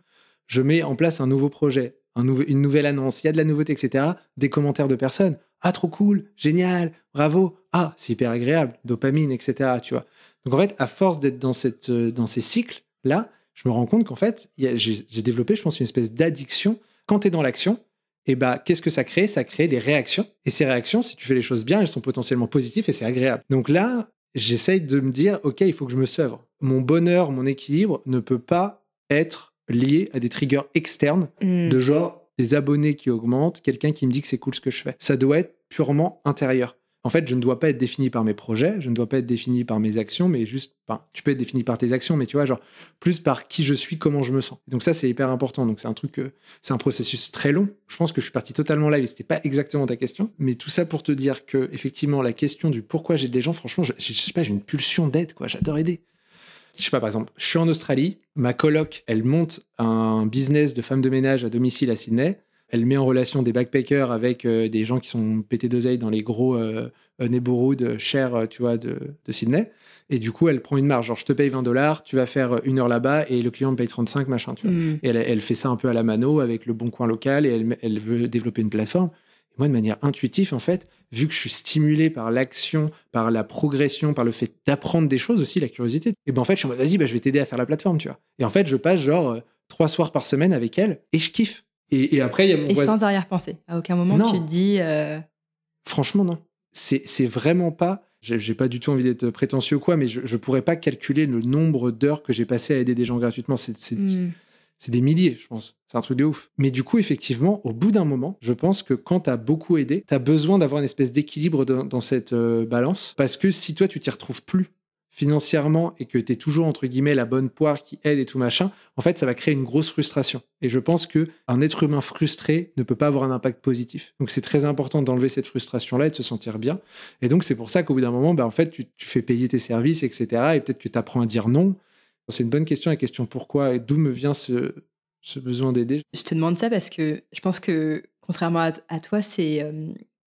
je mets en place un nouveau projet, un une nouvelle annonce, il y a de la nouveauté, etc. Des commentaires de personnes, ah trop cool, génial, bravo, ah c'est hyper agréable, dopamine, etc. Tu vois. Donc en fait, à force d'être dans, cette, euh, dans ces cycles-là, je me rends compte qu'en fait, j'ai développé, je pense, une espèce d'addiction. Quand tu es dans l'action, et bah, qu'est-ce que ça crée? Ça crée des réactions. Et ces réactions, si tu fais les choses bien, elles sont potentiellement positives et c'est agréable. Donc là, j'essaye de me dire, OK, il faut que je me sevre. Mon bonheur, mon équilibre ne peut pas être lié à des triggers externes Mm. de genre des abonnés qui augmentent, quelqu'un qui me dit que c'est cool ce que je fais. Ça doit être purement intérieur. En fait, je ne dois pas être défini par mes projets, je ne dois pas être défini par mes actions, mais juste, enfin, tu peux être défini par tes actions, mais tu vois, genre, plus par qui je suis, comment je me sens. Donc ça, c'est hyper important. Donc c'est un truc, euh, c'est un processus très long. Je pense que je suis parti totalement live, c'était pas exactement ta question, mais tout ça pour te dire que, effectivement, la question du pourquoi j'aide les gens, franchement, je, je, je sais pas, j'ai une pulsion d'aide, quoi. J'adore aider. Je sais pas, par exemple, je suis en Australie, ma coloc, elle monte un business de femme de ménage à domicile à Sydney. Elle met en relation des backpackers avec euh, des gens qui sont pétés d'oseille dans les gros euh, euh, neighborhoods chers, tu vois, de, de Sydney. Et du coup, elle prend une marge. Genre, je te paye 20 dollars, tu vas faire une heure là-bas et le client me paye 35, machin, tu vois. Mm. Et elle, elle fait ça un peu à la mano avec le bon coin local et elle, elle veut développer une plateforme. Et moi, de manière intuitive, en fait, vu que je suis stimulé par l'action, par la progression, par le fait d'apprendre des choses aussi, la curiosité, et ben en fait, je suis en mode, vas-y, bah, je vais t'aider à faire la plateforme, tu vois. Et en fait, je passe genre euh, trois soirs par semaine avec elle et je kiffe. Et, et après, il y a mon Et voisin. sans arrière-pensée. À aucun moment Non. tu te dis. euh, Franchement, non. C'est c'est vraiment pas. J'ai pas du tout envie d'être prétentieux ou quoi, mais je, je pourrais pas calculer le nombre d'heures que j'ai passé à aider des gens gratuitement. C'est c'est- mm. c'est des milliers, je pense. C'est un truc de ouf. Mais du coup, effectivement, au bout d'un moment, je pense que quand tu as beaucoup aidé, tu as besoin d'avoir une espèce d'équilibre dans, dans cette euh, balance. Parce que si toi, tu t'y retrouves plus financièrement et que tu es toujours, entre guillemets, la bonne poire qui aide et tout machin, en fait, ça va créer une grosse frustration. Et je pense que un être humain frustré ne peut pas avoir un impact positif. Donc, c'est très important d'enlever cette frustration-là et de se sentir bien. Et donc, c'est pour ça qu'au bout d'un moment, bah, en fait, tu, fais payer tes services, etc. Et peut-être que tu apprends à dire non. C'est une bonne question, la question pourquoi et d'où me vient ce, besoin d'aider. Je te demande ça parce que je pense que, contrairement à, à toi, c'est euh,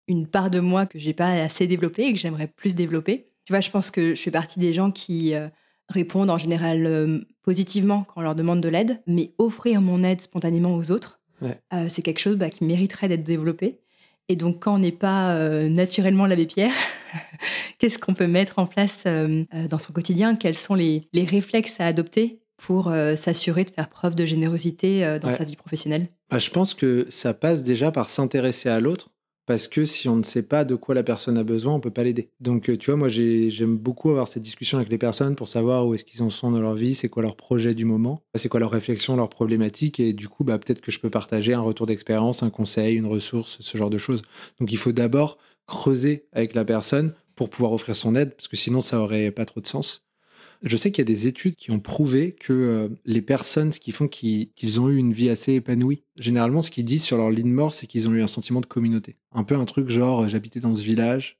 une part de moi que j'ai pas assez développée et que j'aimerais plus développer. Tu vois, je pense que je fais partie des gens qui euh, répondent en général euh, positivement quand on leur demande de l'aide, mais offrir mon aide spontanément aux autres, Ouais. euh, c'est quelque chose bah, qui mériterait d'être développé. Et donc, quand on n'est pas naturellement l'abbé Pierre, qu'est-ce qu'on peut mettre en place dans son quotidien? Quels sont les, les réflexes à adopter pour s'assurer de faire preuve de générosité dans Ouais. sa vie professionnelle? Bah, je pense que ça passe déjà par s'intéresser à l'autre. Parce que si on ne sait pas de quoi la personne a besoin, on peut pas l'aider. Donc, euh, tu vois, moi, j'ai- j'aime beaucoup avoir cette discussion avec les personnes pour savoir où est-ce qu'ils en sont dans leur vie, c'est quoi leur projet du moment, c'est quoi leur réflexion, leurs problématiques. Et du coup, bah, peut-être que je peux partager un retour d'expérience, un conseil, une ressource, ce genre de choses. Donc, il faut d'abord creuser avec la personne pour pouvoir offrir son aide, parce que sinon, ça aurait pas trop de sens. Je sais qu'il y a des études qui ont prouvé que euh, les personnes, ce qui font qu'ils qu'ils ont eu une vie assez épanouie, généralement, ce qu'ils disent sur leur ligne mort, c'est qu'ils ont eu un sentiment de communauté. Un peu un truc genre, euh, j'habitais dans ce village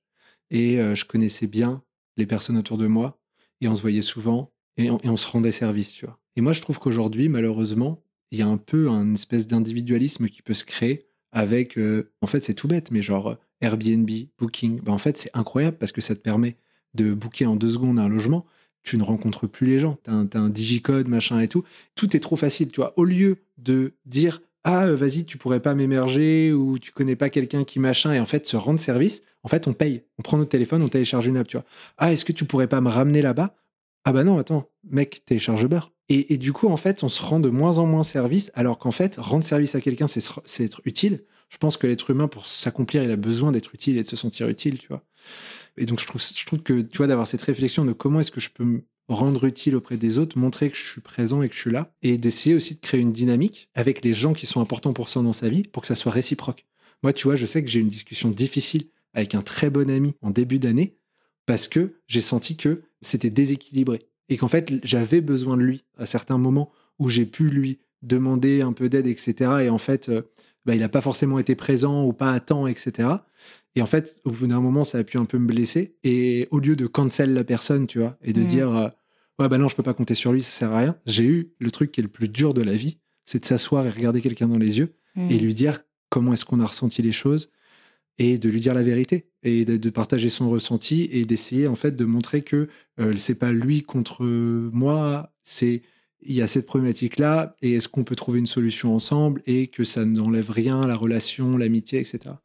et euh, je connaissais bien les personnes autour de moi et on se voyait souvent et on, se rendait service, tu vois. Et moi, je trouve qu'aujourd'hui, malheureusement, il y a un peu un espèce d'individualisme qui peut se créer avec, en fait, c'est tout bête, mais genre Airbnb, Booking. Ben, en fait, c'est incroyable parce que ça te permet de booker en deux secondes un logement tu ne rencontres plus les gens. Tu as, un digicode, machin et tout. Tout est trop facile, tu vois. Au lieu de dire ah vas-y tu pourrais pas m'émerger ou tu connais pas quelqu'un qui machin et en fait se rendre service En fait, on paye. On prend notre téléphone, on télécharge une app, tu vois. Ah, est-ce que tu pourrais pas me ramener là-bas? Ah bah non, attends, mec, télécharge Uber. Et, et, du coup, en fait, on se rend de moins en moins service, alors qu'en fait, rendre service à quelqu'un, c'est être utile. Je pense que l'être humain, pour s'accomplir, il a besoin d'être utile et de se sentir utile, tu vois. Et donc, je trouve, que, tu vois, d'avoir cette réflexion de comment est-ce que je peux me rendre utile auprès des autres, montrer que je suis présent et que je suis là, et d'essayer aussi de créer une dynamique avec les gens qui sont importants pour ça dans sa vie, pour que ça soit réciproque. Moi, tu vois, je sais que j'ai une discussion difficile avec un très bon ami en début d'année, parce que j'ai senti que c'était déséquilibré, et qu'en fait, j'avais besoin de lui à certains moments où j'ai pu lui demander un peu d'aide, etc. Et en fait, euh, bah, il n'a pas forcément été présent ou pas à temps, etc. Et en fait, au bout d'un moment, ça a pu un peu me blesser. Et au lieu de cancel la personne, tu vois, et de Mm. dire euh, ouais bah non, je peux pas compter sur lui, ça sert à rien. J'ai eu le truc qui est le plus dur de la vie, c'est de s'asseoir et regarder quelqu'un dans les yeux Mm. et lui dire comment est-ce qu'on a ressenti les choses et de lui dire la vérité et de, de partager son ressenti et d'essayer en fait de montrer que euh, c'est pas lui contre moi, c'est il y a cette problématique là et est-ce qu'on peut trouver une solution ensemble et que ça n'enlève rien la relation, l'amitié, etc.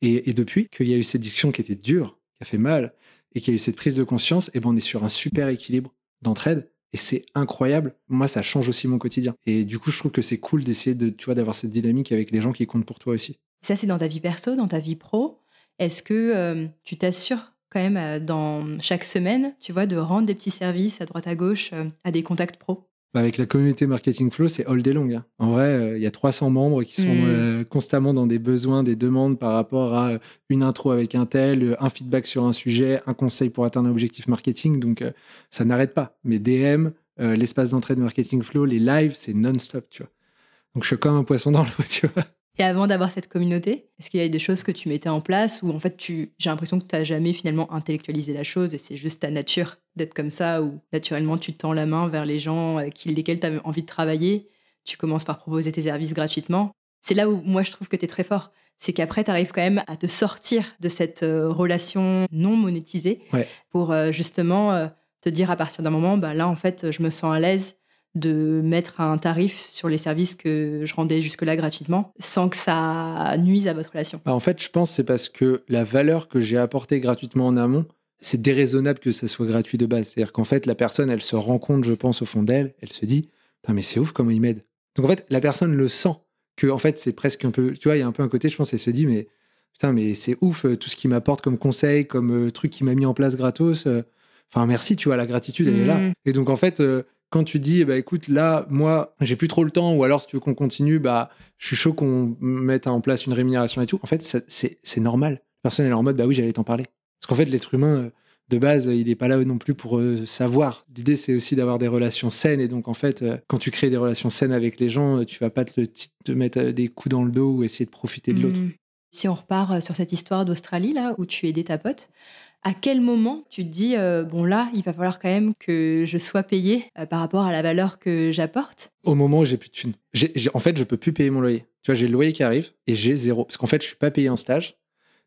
Et, depuis qu'il y a eu cette discussion qui était dure, qui a fait mal et qu'il y a eu cette prise de conscience, et ben on est sur un super équilibre d'entraide et c'est incroyable. Moi, ça change aussi mon quotidien. Et du coup, je trouve que c'est cool d'essayer de, tu vois, d'avoir cette dynamique avec les gens qui comptent pour toi aussi. Ça, c'est dans ta vie perso, dans ta vie pro. Est-ce que euh, tu t'assures quand même euh, dans chaque semaine, tu vois, de rendre des petits services à droite à gauche euh, à des contacts pro? Bah, avec la communauté Marketing Flow, c'est all day long. hein. En vrai, euh, il y a 300 membres qui sont Mm. euh, constamment dans des besoins, des demandes par rapport à euh, une intro avec un tel, un feedback sur un sujet, un conseil pour atteindre un objectif marketing. Donc, euh, ça n'arrête pas. Mes DM, l'espace d'entrée de Marketing Flow, les lives, c'est non-stop, tu vois. Donc, je suis comme un poisson dans l'eau, tu vois. Et avant d'avoir cette communauté, est-ce qu'il y a des choses que tu mettais en place ou en fait tu, j'ai l'impression que tu n'as jamais finalement intellectualisé la chose et c'est juste ta nature d'être comme ça ou naturellement tu tends la main vers les gens avec lesquels tu as envie de travailler, tu commences par proposer tes services gratuitement. C'est là où moi je trouve que tu es très fort. C'est qu'après tu arrives quand même à te sortir de cette euh, relation non monétisée Ouais. pour euh, justement euh, te dire à partir d'un moment, bah là en fait je me sens à l'aise de mettre un tarif sur les services que je rendais jusque-là gratuitement sans que ça nuise à votre relation. Bah, en fait, je pense que c'est parce que la valeur que j'ai apportée gratuitement en amont, c'est déraisonnable que ça soit gratuit de base. C'est-à-dire qu'en fait, la personne, elle se rend compte, je pense, au fond d'elle, elle se dit, Putain, mais c'est ouf comment il m'aide. Donc en fait, la personne le sent que en fait, c'est presque un peu, tu vois, il y a un peu un côté, je pense, elle se dit, mais putain, mais c'est ouf euh, tout ce qu'il m'apporte comme conseil, comme euh, truc qu'il m'a mis en place gratos. euh. Enfin, merci, tu vois, la gratitude, elle est là. Mhm. Et donc en fait, euh, quand tu dis, bah écoute, là, moi, j'ai plus trop le temps, ou alors si tu veux qu'on continue, bah, je suis chaud qu'on mette en place une rémunération et tout. En fait, c'est normal. Personne, elle est en mode, bah oui, j'allais t'en parler. Parce qu'en fait, l'être humain, euh, de base, il n'est pas là non plus pour euh, savoir. L'idée, c'est aussi d'avoir des relations saines. Et donc, en fait, euh, quand tu crées des relations saines avec les gens, tu vas pas te, mettre des coups dans le dos ou essayer de profiter de l'autre. Mm. Si on repart sur cette histoire d'Australie, là, où tu aidais ta pote, à quel moment tu te dis, euh, bon là, il va falloir quand même que je sois payée euh, par rapport à la valeur que j'apporte? Au moment où j'ai plus de thunes. En fait, je peux plus payer mon loyer. Tu vois, j'ai le loyer qui arrive et j'ai zéro. Parce qu'en fait, je suis pas payé en stage.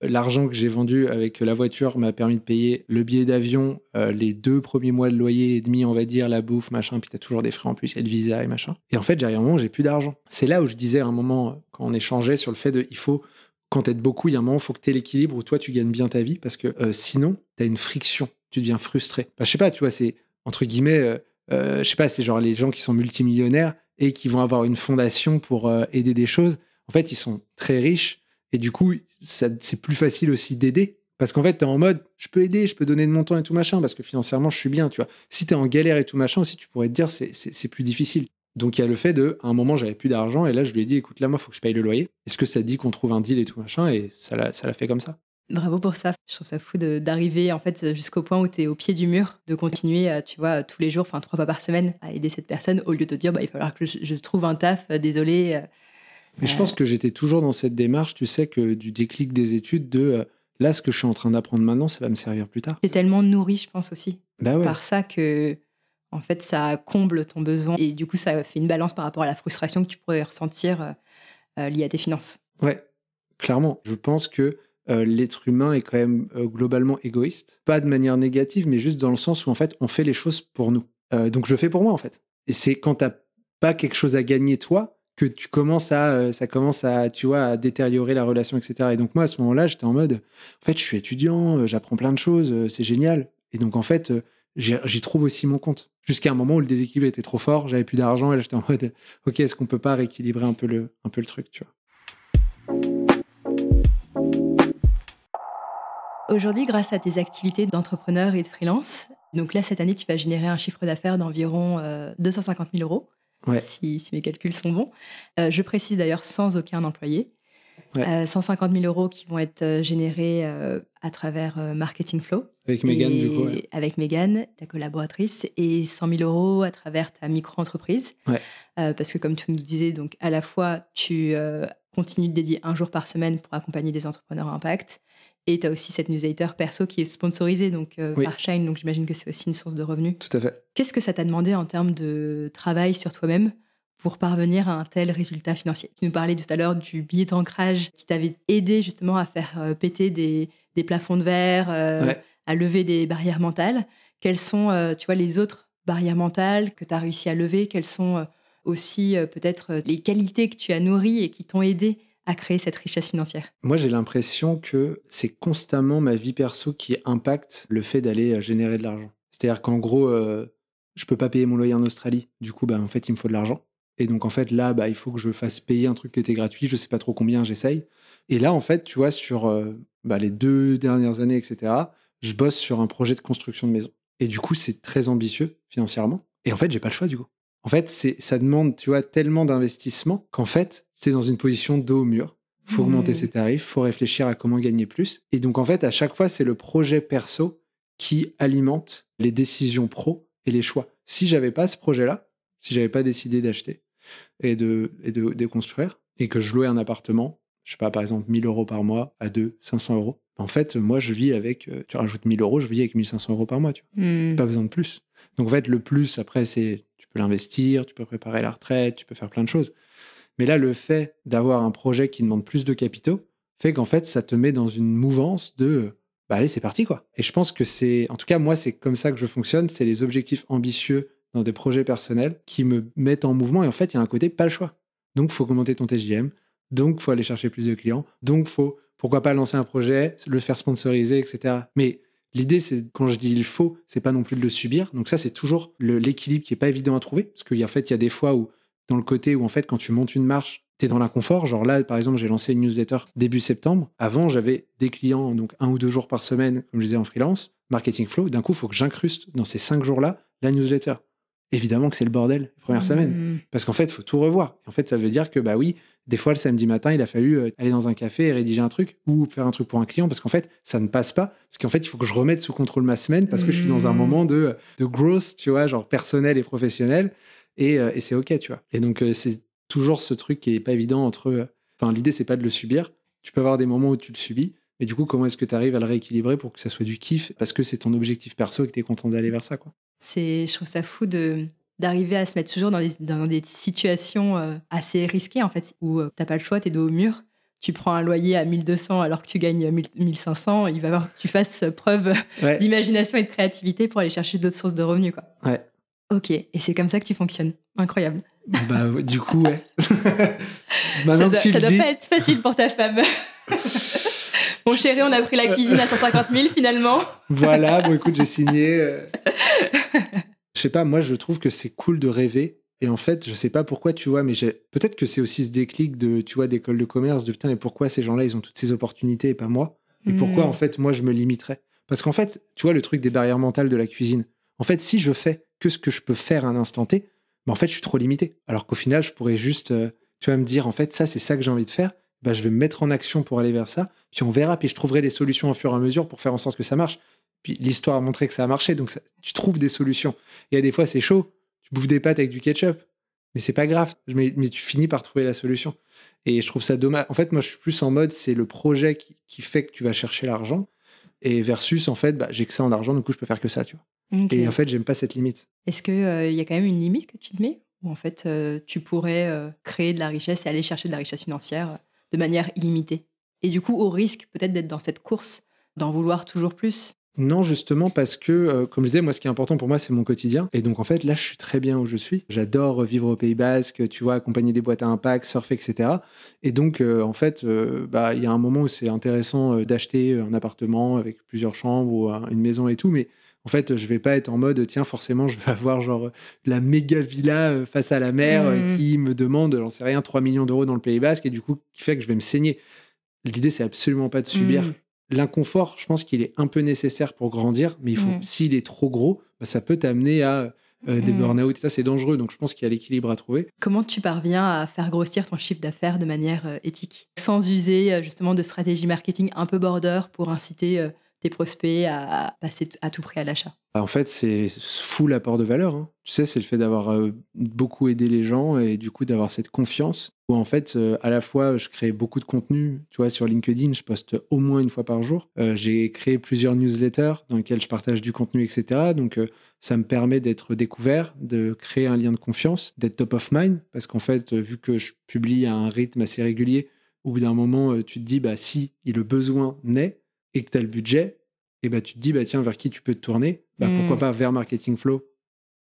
L'argent que j'ai vendu avec la voiture m'a permis de payer le billet d'avion, euh, les deux premiers mois de loyer et demi, on va dire, la bouffe, machin, puis t'as toujours des frais en plus, a le visa et machin. Et en fait, j'arrive un moment où j'ai plus d'argent. C'est là où je disais à un moment, quand on échangeait sur le fait de, il faut, quand t'aides beaucoup, il y a un moment, faut que tu l'équilibre où toi, tu gagnes bien ta vie, parce que euh, sinon, t'as une friction, tu deviens frustré. Bah, je sais pas, tu vois, c'est, entre guillemets, euh, euh, je sais pas, c'est genre les gens qui sont multimillionnaires et qui vont avoir une fondation pour aider des choses. En fait, ils sont très riches et du coup, c'est plus facile aussi d'aider. Parce qu'en fait, tu es en mode, je peux aider, je peux donner de mon temps et tout machin, parce que financièrement, je suis bien, tu vois. Si tu es en galère et tout machin aussi, tu pourrais te dire, c'est plus difficile. Donc, il y a le fait de, à un moment, j'avais plus d'argent, et là, je lui ai dit, écoute, là, moi, faut que je paye le loyer. Est-ce que ça dit qu'on trouve un deal et tout machin? Et ça l'a ça l'a fait comme ça. Bravo pour ça. Je trouve ça fou de- d'arriver en fait jusqu'au point où tu es au pied du mur, de continuer, tu vois, tous les jours, enfin trois fois par semaine, à aider cette personne au lieu de te dire, bah, il va falloir que je, je trouve un taf, euh, désolé. euh. Mais je pense que j'étais toujours dans cette démarche, tu sais, que du déclic des études, de euh, là, ce que je suis en train d'apprendre maintenant, ça va me servir plus tard. T'es tellement nourri, je pense aussi, Bah ouais. par ça que en fait ça comble ton besoin et du coup ça fait une balance par rapport à la frustration que tu pourrais ressentir euh, euh, liée à tes finances. Ouais, clairement. Je pense que euh, l'être humain est quand même globalement égoïste. Pas de manière négative, mais juste dans le sens où en fait, on fait les choses pour nous. Donc je fais pour moi en fait. Et c'est quand t'as pas quelque chose à gagner toi que tu commences à, ça commence à, tu vois, à détériorer la relation, etc. Et donc moi, à ce moment-là, j'étais en mode, en fait, je suis étudiant, j'apprends plein de choses, c'est génial. Et donc en fait, j'y trouve aussi mon compte. Jusqu'à un moment où le déséquilibre était trop fort, j'avais plus d'argent et là j'étais en mode, ok, est-ce qu'on peut pas rééquilibrer un peu le, un peu le truc, tu vois? Aujourd'hui, grâce à tes activités d'entrepreneur et de freelance, donc là, cette année, tu vas générer un chiffre d'affaires d'environ 250 000 euros si, mes calculs sont bons. Euh, je précise d'ailleurs sans aucun employé. 150 000 euh, euros qui vont être euh, générés à travers Marketing Flow. Avec Megan, du coup. Avec Megan, ta collaboratrice, et 100 000 euros à travers ta micro-entreprise. parce que, comme tu nous disais, donc, à la fois, tu continues de dédier un jour par semaine pour accompagner des entrepreneurs à impact. Et tu as aussi cette newsletter perso qui est sponsorisée donc, euh, par Shine, donc j'imagine que c'est aussi une source de revenus. Tout à fait. Qu'est-ce que ça t'a demandé en termes de travail sur toi-même? Pour parvenir à un tel résultat financier Tu nous parlais tout à l'heure du billet d'ancrage qui t'avait aidé justement à faire euh, péter des, des, plafonds de verre, euh, à lever des barrières mentales. Quelles sont, tu vois, les autres barrières mentales que tu as réussi à lever? Quelles sont aussi peut-être les qualités que tu as nourries et qui t'ont aidé à créer cette richesse financière? Moi, j'ai l'impression que c'est constamment ma vie perso qui impacte le fait d'aller euh, générer de l'argent. C'est-à-dire qu'en gros, euh, je peux pas payer mon loyer en Australie. Du coup, bah, en fait, il me faut de l'argent. Et donc, en fait, là, bah, il faut que je fasse payer un truc qui était gratuit. Je sais pas trop combien, j'essaye. Et là, en fait, tu vois, sur euh, bah, les deux dernières années, etc., je bosse sur un projet de construction de maison. Et du coup, c'est très ambitieux financièrement. Et en fait, j'ai pas le choix, du coup. En fait, c'est, ça demande, tu vois, tellement d'investissement qu'en fait, c'est dans une position dos au mur. Faut mmh. augmenter ses tarifs, faut réfléchir à comment gagner plus. Et donc, en fait, à chaque fois, c'est le projet perso qui alimente les décisions pro et les choix. Si j'avais pas ce projet-là, si j'avais pas décidé d'acheter et de, et de, de construire, et que je louais un appartement, je sais pas, par exemple, 1000 euros par mois à deux, 500 euros, en fait, moi, je vis avec, euh, tu rajoutes 1000 euros, je vis avec 1500 euros par mois, tu vois. Mmh. Pas besoin de plus. Donc, en fait, le plus, après, c'est peux l'investir, tu peux préparer la retraite, tu peux faire plein de choses. Mais là, le fait d'avoir un projet qui demande plus de capitaux fait qu'en fait, ça te met dans une mouvance de bah allez, c'est parti quoi. Et je pense que c'est, en tout cas, moi, c'est comme ça que je fonctionne. C'est les objectifs ambitieux dans des projets personnels qui me mettent en mouvement. Et en fait, il y a un côté pas le choix. Donc, faut augmenter ton TJM. Donc, faut aller chercher plus de clients. Donc, faut pourquoi pas lancer un projet, le faire sponsoriser, etc. Mais L'idée, c'est quand je dis il faut, c'est pas non plus de le subir. Donc ça, c'est toujours l'équilibre qui est pas évident à trouver, parce qu'en fait, il y a des fois où dans le côté où en fait, quand tu montes une marche, tu es dans l'inconfort. Genre là, par exemple, j'ai lancé une newsletter début septembre. Avant, j'avais des clients donc un ou deux jours par semaine, comme je disais en freelance, marketing flow. D'un coup, il faut que j'incruste dans ces cinq jours-là la newsletter évidemment que c'est le bordel première mmh. semaine. Parce qu'en fait, il faut tout revoir. En fait, ça veut dire que, bah oui, des fois, le samedi matin, il a fallu euh, aller dans un café et rédiger un truc ou faire un truc pour un client parce qu'en fait, ça ne passe pas. Parce qu'en fait, il faut que je remette sous contrôle ma semaine parce que je suis dans un mmh. moment de, de growth, tu vois, genre personnel et professionnel. Et, euh, et c'est OK, tu vois. Et donc, euh, c'est toujours ce truc qui est pas évident entre. Enfin, l'idée, c'est pas de le subir. Tu peux avoir des moments où tu le subis. Mais du coup, comment est-ce que tu arrives à le rééquilibrer pour que ça soit du kiff Parce que c'est ton objectif perso et que tu es content d'aller vers ça, quoi? C'est, je trouve ça fou de, d'arriver à se mettre toujours dans des, dans des situations euh, assez risquées, en fait, où tu euh, t'as pas le choix, t'es dos au mur, tu prends un loyer à 1200 alors que tu gagnes 1500, il va falloir que tu fasses preuve d'imagination et de créativité pour aller chercher d'autres sources de revenus, quoi. Ouais. Ok, et c'est comme ça que tu fonctionnes. Incroyable. Bah, du coup, ouais. ça doit, ça doit pas être facile pour ta femme. Mon chéri, on a pris la cuisine à 150 000 finalement. Voilà, bon écoute, j'ai signé. Euh. je sais pas, moi je trouve que c'est cool de rêver. Et en fait, je sais pas pourquoi, tu vois, mais peut-être que c'est aussi ce déclic de, tu vois, d'école de commerce, de putain, et pourquoi ces gens-là, ils ont toutes ces opportunités et pas moi? Et pourquoi, hmm. en fait, moi, je me limiterais? Parce qu'en fait, tu vois, le truc des barrières mentales de la cuisine, en fait, si je fais que ce que je peux faire à un instant T, bah, en fait, je suis trop limité. Alors qu'au final, je pourrais juste, euh, tu vois, me dire, en fait, ça, c'est ça que j'ai envie de faire. Bah, je vais me mettre en action pour aller vers ça. Puis on verra, puis je trouverai des solutions au fur et à mesure pour faire en sorte que ça marche. Puis l'histoire a montré que ça a marché, donc tu trouves des solutions. Et a des fois, c'est chaud. Tu bouffes des pâtes avec du ketchup, mais c'est pas grave. Mais, tu finis par trouver la solution. Et je trouve ça dommage. En fait, moi, je suis plus en mode, c'est le projet qui, fait que tu vas chercher l'argent. Et versus, en fait, bah, j'ai que ça en argent, du coup, je peux faire que ça, tu vois. Et en fait, j'aime pas cette limite. Est-ce qu'il euh, y a quand même une limite que tu te mets? Ou en fait, euh, tu pourrais euh, créer de la richesse et aller chercher de la richesse financière de manière illimitée? Et du coup, au risque peut-être d'être dans cette course, d'en vouloir toujours plus? Non, justement, parce que, euh, comme je disais, moi, ce qui est important pour moi, c'est mon quotidien. Et donc, en fait, là, je suis très bien où je suis. J'adore vivre au Pays Basque, tu vois, accompagner des boîtes à impact, surfer, etc. Et donc, euh, en fait, euh, bah, il y a un moment où c'est intéressant d'acheter un appartement avec plusieurs chambres ou une maison et tout, mais en fait, je vais pas être en mode, tiens, forcément, je vais avoir genre la méga villa face à la mer Mmh. qui me demande, j'en sais rien, 3 millions d'euros dans le Pays Basque et du coup, qui fait que je vais me saigner. L'idée, c'est absolument pas de subir. Mm. L'inconfort, je pense qu'il est un peu nécessaire pour grandir, mais il faut, Mm. s'il est trop gros, bah, ça peut t'amener à euh, des Mm. burn-out. Et ça, c'est dangereux. Donc, je pense qu'il y a l'équilibre à trouver. Comment tu parviens à faire grossir ton chiffre d'affaires de manière euh, éthique, sans user euh, justement de stratégie marketing un peu border pour inciter euh, tes prospects à passer à tout prix à l'achat Bah, En fait, c'est full apport de valeur. hein. Tu sais, c'est le fait d'avoir euh, beaucoup aidé les gens et du coup d'avoir cette confiance. Où en fait, euh, à la fois, je crée beaucoup de contenu. Tu vois, sur LinkedIn, je poste au moins une fois par jour. Euh, J'ai créé plusieurs newsletters dans lesquels je partage du contenu, etc. Donc, ça me permet d'être découvert, de créer un lien de confiance, d'être top of mind. Parce qu'en fait, vu que je publie à un rythme assez régulier, au bout d'un moment, tu te dis, bah, si le besoin naît et que tu as le budget, et bah, tu te dis, bah, tiens, vers qui tu peux te tourner? Bah, Mm. Pourquoi pas vers Marketing Flow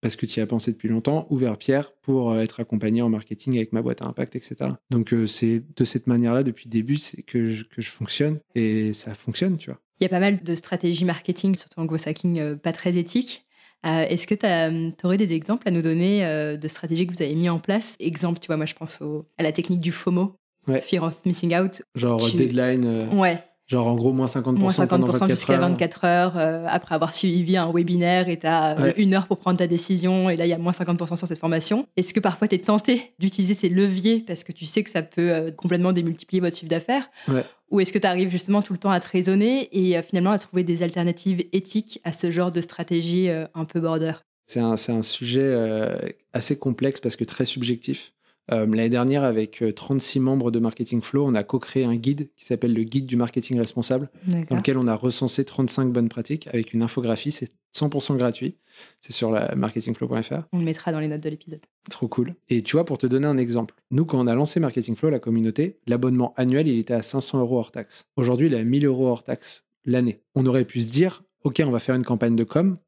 parce que tu y as pensé depuis longtemps, ou vers Pierre pour euh, être accompagné en marketing avec ma boîte à impact, etc. Donc euh, c'est de cette manière-là, depuis le début, que je, que je fonctionne et ça fonctionne, tu vois. Il y a pas mal de stratégies marketing, surtout en gros hacking, euh, pas très éthiques. Euh, Est-ce que tu aurais des exemples à nous donner euh, de stratégies que vous avez mis en place? Exemple, tu vois, moi je pense au- à la technique du FOMO, Ouais. Fear of Missing Out. Genre Tu- deadline, Ouais, genre en gros moins 50%, moins pendant 50% 24 jusqu'à heures. 24 heures euh, après avoir suivi un webinaire et tu as Ouais. une heure pour prendre ta décision et là il y a moins 50% sur cette formation. Est-ce que parfois tu es tenté d'utiliser ces leviers parce que tu sais que ça peut euh, complètement démultiplier votre chiffre d'affaires? Ouais. Ou est-ce que tu arrives justement tout le temps à te raisonner et euh, finalement à trouver des alternatives éthiques à ce genre de stratégie euh, un peu border? C'est un, c'est un sujet euh, assez complexe parce que très subjectif. Euh, L'année dernière, avec euh, 36 membres de Marketing Flow, on a co-créé un guide qui s'appelle le Guide du marketing responsable. dans lequel on a recensé 35 bonnes pratiques avec une infographie. C'est 100% gratuit. C'est sur la marketingflow.fr. On le mettra dans les notes de l'épisode. Trop cool. Et tu vois, pour te donner un exemple, nous, quand on a lancé Marketing Flow, la communauté, l'abonnement annuel, il était à 500 euros hors taxe. Aujourd'hui, il est à 1000 euros hors taxe l'année. On aurait pu se dire, OK, on va faire une campagne de com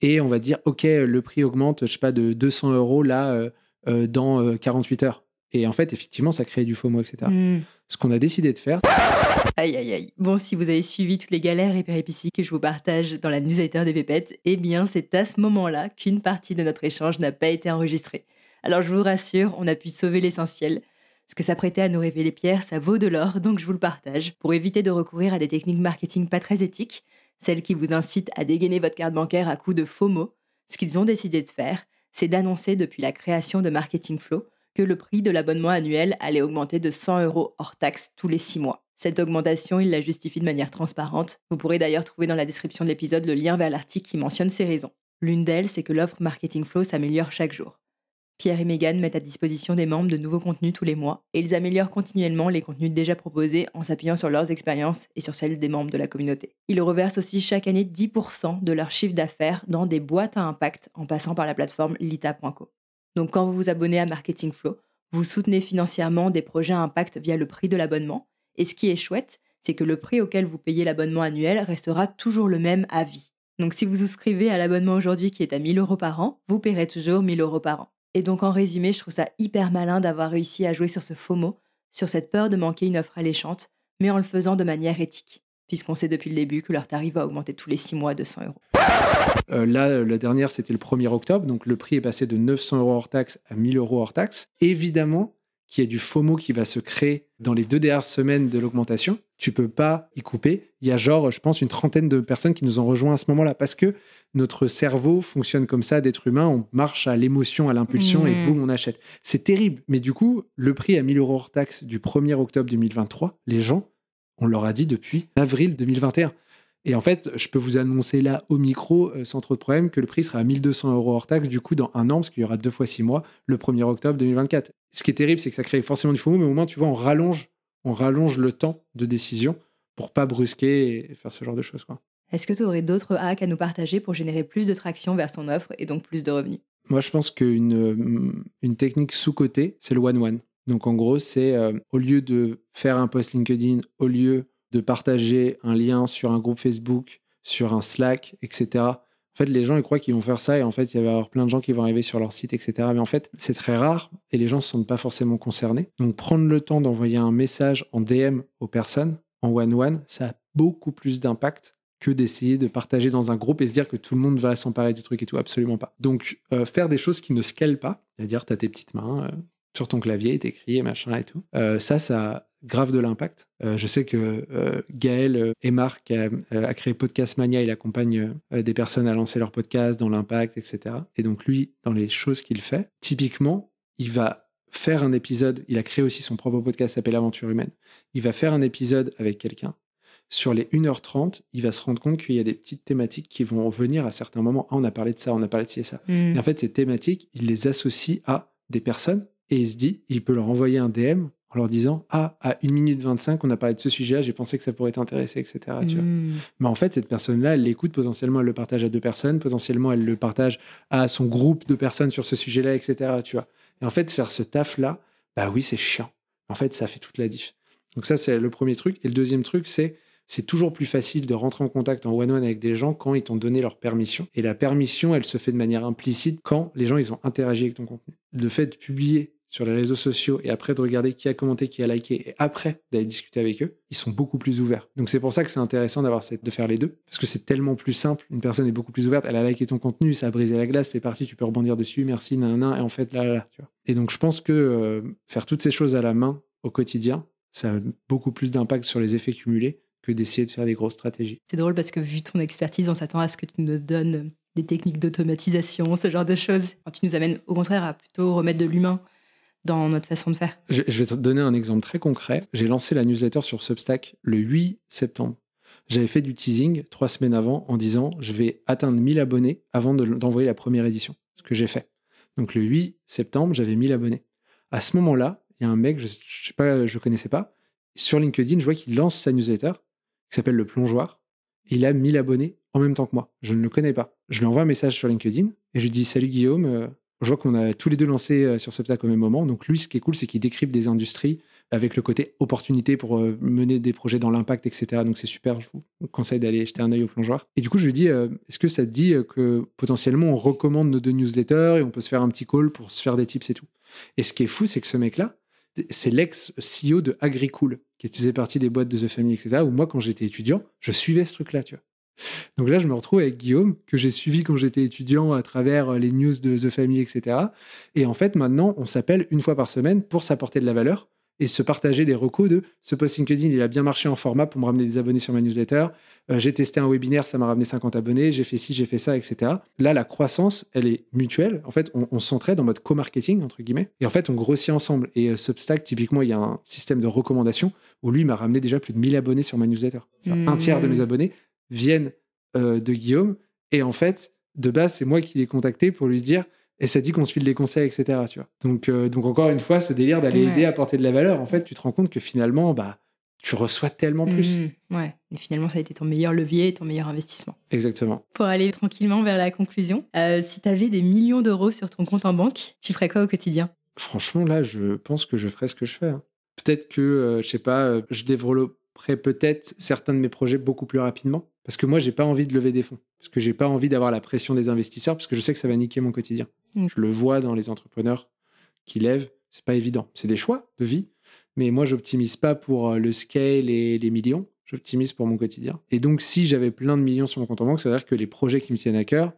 et on va dire, OK, le prix augmente, je sais pas, de 200 euros là, euh, euh, dans euh, 48 heures. Et en fait, effectivement, ça crée du FOMO, etc. Hmm. Ce qu'on a décidé de faire, Aïe, aïe, aïe. Bon, si vous avez suivi toutes les galères et péripéties que je vous partage dans la newsletter des pépettes, eh bien, c'est à ce moment-là qu'une partie de notre échange n'a pas été enregistrée. Alors, je vous rassure, on a pu sauver l'essentiel. Ce que s'apprêtait à nous révéler Pierre, ça vaut de l'or, donc je vous le partage, pour éviter de recourir à des techniques marketing pas très éthiques, celles qui vous incitent à dégainer votre carte bancaire à coups de faux mots. Ce qu'ils ont décidé de faire, c'est d'annoncer depuis la création de Marketing Flow que le prix de l'abonnement annuel allait augmenter de 100 euros hors taxe tous les six mois. Cette augmentation, il la justifie de manière transparente. Vous pourrez d'ailleurs trouver dans la description de l'épisode le lien vers l'article qui mentionne ces raisons. L'une d'elles, c'est que l'offre Marketing Flow s'améliore chaque jour. Pierre et Megan mettent à disposition des membres de nouveaux contenus tous les mois et ils améliorent continuellement les contenus déjà proposés en s'appuyant sur leurs expériences et sur celles des membres de la communauté. Ils reversent aussi chaque année 10% de leur chiffre d'affaires dans des boîtes à impact en passant par la plateforme lita.co. Donc quand vous vous abonnez à Marketing Flow, vous soutenez financièrement des projets à impact via le prix de l'abonnement. Et ce qui est chouette, c'est que le prix auquel vous payez l'abonnement annuel restera toujours le même à vie. Donc si vous souscrivez à l'abonnement aujourd'hui qui est à 1000 euros par an, vous paierez toujours 1000 euros par an. Et donc en résumé, je trouve ça hyper malin d'avoir réussi à jouer sur ce FOMO, sur cette peur de manquer une offre alléchante, mais en le faisant de manière éthique, puisqu'on sait depuis le début que leur tarif va augmenter tous les 6 mois de 100 euros. Euh, là, la dernière, c'était le 1er octobre, donc le prix est passé de 900 euros hors taxe à 1000 euros hors taxe. Évidemment qu'il y a du FOMO qui va se créer dans les deux dernières semaines de l'augmentation. Tu peux pas y couper. Il y a genre, je pense, une trentaine de personnes qui nous ont rejoints à ce moment-là parce que notre cerveau fonctionne comme ça d'être humain. On marche à l'émotion, à l'impulsion et Mhm. boum, on achète. C'est terrible. Mais du coup, le prix à 1000 euros hors taxe du 1er octobre 2023, les gens, on leur a dit depuis avril 2021. Et en fait, je peux vous annoncer là au micro, euh, sans trop de problème, que le prix sera à 1200 euros hors taxe, du coup, dans un an, parce qu'il y aura deux fois six mois, le 1er octobre 2024. Ce qui est terrible, c'est que ça crée forcément du FOMO, mais au moins, tu vois, on rallonge, on rallonge le temps de décision pour pas brusquer et faire ce genre de choses. Quoi. Est-ce que tu aurais d'autres hacks à nous partager pour générer plus de traction vers son offre et donc plus de revenus? Moi, je pense qu'une une technique sous-cotée, c'est le one-one. Donc, en gros, c'est euh, au lieu de faire un post LinkedIn, au lieu de partager un lien sur un groupe Facebook, sur un Slack, etc. En fait, les gens, ils croient qu'ils vont faire ça et en fait, il va y avoir plein de gens qui vont arriver sur leur site, etc. Mais en fait, c'est très rare et les gens ne se sentent pas forcément concernés. Donc, prendre le temps d'envoyer un message en DM aux personnes, en one-one, ça a beaucoup plus d'impact que d'essayer de partager dans un groupe et se dire que tout le monde va s'emparer du truc et tout. Absolument pas. Donc, euh, faire des choses qui ne scalent pas, c'est-à-dire, tu tes petites mains euh, sur ton clavier, t'écris et machin et tout. Euh, ça, ça a grave de l'impact. je sais que Gaël et Marc a, a, créé Podcast Mania, il accompagne des personnes à lancer leur podcast dans l'impact, etc. Et donc, lui, dans les choses qu'il fait, typiquement, il va faire un épisode, il a créé aussi son propre podcast s'appelle Aventure Humaine. Il va faire un épisode avec quelqu'un sur les 1h30, il va se rendre compte qu'il y a des petites thématiques qui vont venir à certains moments. Ah, on a parlé de ça, on a parlé de ci et ça. Mm. Et en fait, ces thématiques, il les associe à des personnes et il se dit, il peut leur envoyer un DM en leur disant Ah, à 1 minute 25, on a parlé de ce sujet-là, j'ai pensé que ça pourrait t'intéresser, etc. Tu vois. Mm. Mais en fait, cette personne-là, elle l'écoute, potentiellement, elle le partage à deux personnes, potentiellement, elle le partage à son groupe de personnes sur ce sujet-là, etc. Tu vois. Et en fait, faire ce taf-là, bah oui, c'est chiant. En fait, ça fait toute la diff. Donc, ça, c'est le premier truc. Et le deuxième truc, c'est c'est toujours plus facile de rentrer en contact en one-one avec des gens quand ils t'ont donné leur permission. Et la permission, elle se fait de manière implicite quand les gens, ils ont interagi avec ton contenu. Le fait de publier sur les réseaux sociaux et après de regarder qui a commenté, qui a liké et après d'aller discuter avec eux, ils sont beaucoup plus ouverts. Donc c'est pour ça que c'est intéressant d'avoir de faire les deux parce que c'est tellement plus simple. Une personne est beaucoup plus ouverte, elle a liké ton contenu, ça a brisé la glace, c'est parti, tu peux rebondir dessus, merci, nan, nan, et en fait là, là, là, tu vois. Et donc je pense que euh, faire toutes ces choses à la main au quotidien, ça a beaucoup plus d'impact sur les effets cumulés que d'essayer de faire des grosses stratégies. C'est drôle parce que vu ton expertise, on s'attend à ce que tu nous donnes des techniques d'automatisation, ce genre de choses. tu nous amènes au contraire à plutôt remettre de l'humain dans notre façon de faire. Je, vais te donner un exemple très concret. J'ai lancé la newsletter sur Substack le 8 septembre. J'avais fait du teasing trois semaines avant en disant je vais atteindre 1000 abonnés avant d'envoyer la première édition. Ce que j'ai fait. Donc le 8 septembre, j'avais 1000 abonnés. À ce moment-là, il y a un mec, je ne sais pas, je connaissais pas. Sur LinkedIn, je vois qu'il lance sa newsletter qui s'appelle Le Plongeoir. Il a 1000 abonnés en même temps que moi. Je ne le connais pas. Je lui envoie un message sur LinkedIn et je lui dis Salut Guillaume, euh, je vois qu'on a tous les deux lancé euh, sur Substack au même moment. Donc lui, ce qui est cool, c'est qu'il décrypte des industries avec le côté opportunité pour euh, mener des projets dans l'impact, etc. Donc c'est super, je vous conseille d'aller jeter un œil au plongeoir. Et du coup, je lui dis, est-ce que ça te dit que potentiellement on recommande nos deux newsletters et on peut se faire un petit call pour se faire des tips et tout? Et ce qui est fou, c'est que ce mec-là, c'est l'ex-CEO de Agricool, qui faisait partie des boîtes de The Family, etc. Où moi, quand j'étais étudiant, je suivais ce truc-là, tu vois. Donc là, je me retrouve avec Guillaume, que j'ai suivi quand j'étais étudiant à travers les news de The Family, etc. Et en fait, maintenant, on s'appelle une fois par semaine pour s'apporter de la valeur et se partager des recos de ce post LinkedIn, il a bien marché en format pour me ramener des abonnés sur ma newsletter. Euh, j'ai testé un webinaire, ça m'a ramené 50 abonnés. J'ai fait ci, j'ai fait ça, etc. Là, la croissance, elle est mutuelle. En fait, on, on s'entraide en mode co-marketing, entre guillemets. Et en fait, on grossit ensemble. Et euh, Substack, typiquement, il y a un système de recommandation où lui m'a ramené déjà plus de 1000 abonnés sur ma newsletter. Mmh. Un tiers de mes abonnés viennent euh, de Guillaume. Et en fait, de base, c'est moi qui l'ai contacté pour lui dire et ça dit qu'on se file des conseils, etc. Tu vois. Donc, euh, donc encore une fois, ce délire d'aller Ouais. aider, apporter de la valeur, en fait, tu te rends compte que finalement, bah, tu reçois tellement plus. Mhm. Ouais. Et finalement, ça a été ton meilleur levier et ton meilleur investissement. Exactement. Pour aller tranquillement vers la conclusion, euh, si tu avais des millions d'euros sur ton compte en banque, tu ferais quoi au quotidien? Franchement, là, je pense que je ferai ce que je fais. hein. Peut-être que, euh, je sais pas, je développerai peut-être certains de mes projets beaucoup plus rapidement. Parce que moi, j'ai pas envie de lever des fonds. Parce que j'ai pas envie d'avoir la pression des investisseurs, parce que je sais que ça va niquer mon quotidien. Mm. Je le vois dans les entrepreneurs qui lèvent. C'est pas évident. C'est des choix de vie. Mais moi, j'optimise pas pour euh, le scale et les millions. J'optimise pour mon quotidien. Et donc, si j'avais plein de millions sur mon compte en banque, ça veut dire que les projets qui me tiennent à cœur,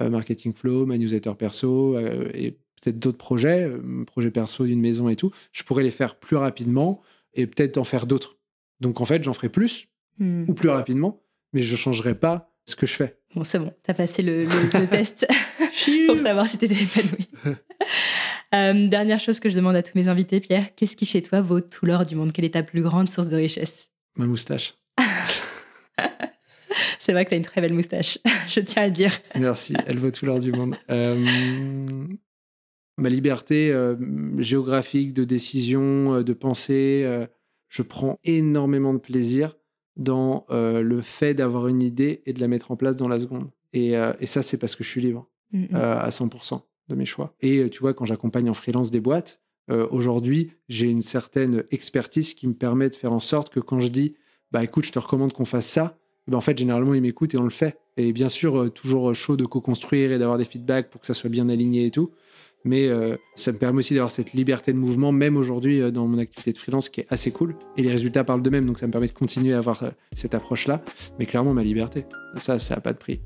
euh, Marketing Flow, ma newsletter perso, euh, et peut-être d'autres projets, euh, projets perso d'une maison et tout, je pourrais les faire plus rapidement et peut-être en faire d'autres. Donc, en fait, j'en ferai plus Hmm. ou plus rapidement, mais je changerai pas ce que je fais. Bon, c'est bon, t'as passé le, le- le test pour savoir si t'étais épanoui. Euh, dernière chose que je demande à tous mes invités, Pierre, qu'est-ce qui chez toi vaut tout l'or du monde? Quelle est ta plus grande source de richesse? Ma moustache. C'est vrai que t'as une très belle moustache, je tiens à le dire. Merci, elle vaut tout l'or du monde. Euh, ma liberté euh, géographique, de décision, de pensée, je prends énormément de plaisir dans euh, le fait d'avoir une idée et de la mettre en place dans la seconde. Et, euh, et ça, c'est parce que je suis libre Mm, mm. euh, à 100% de mes choix. Et tu vois, quand j'accompagne en freelance des boîtes, aujourd'hui, j'ai une certaine expertise qui me permet de faire en sorte que quand je dis, bah écoute, je te recommande qu'on fasse ça, ben, en fait, généralement, il m'écoute et on le fait. Et bien sûr, toujours chaud de co-construire et d'avoir des feedbacks pour que ça soit bien aligné et tout mais euh, ça me permet aussi d'avoir cette liberté de mouvement, même aujourd'hui euh, dans mon activité de freelance, qui est assez cool. Et les résultats parlent d'eux-mêmes, donc ça me permet de continuer à avoir euh, cette approche-là. Mais clairement, ma liberté, ça, ça n'a pas de prix.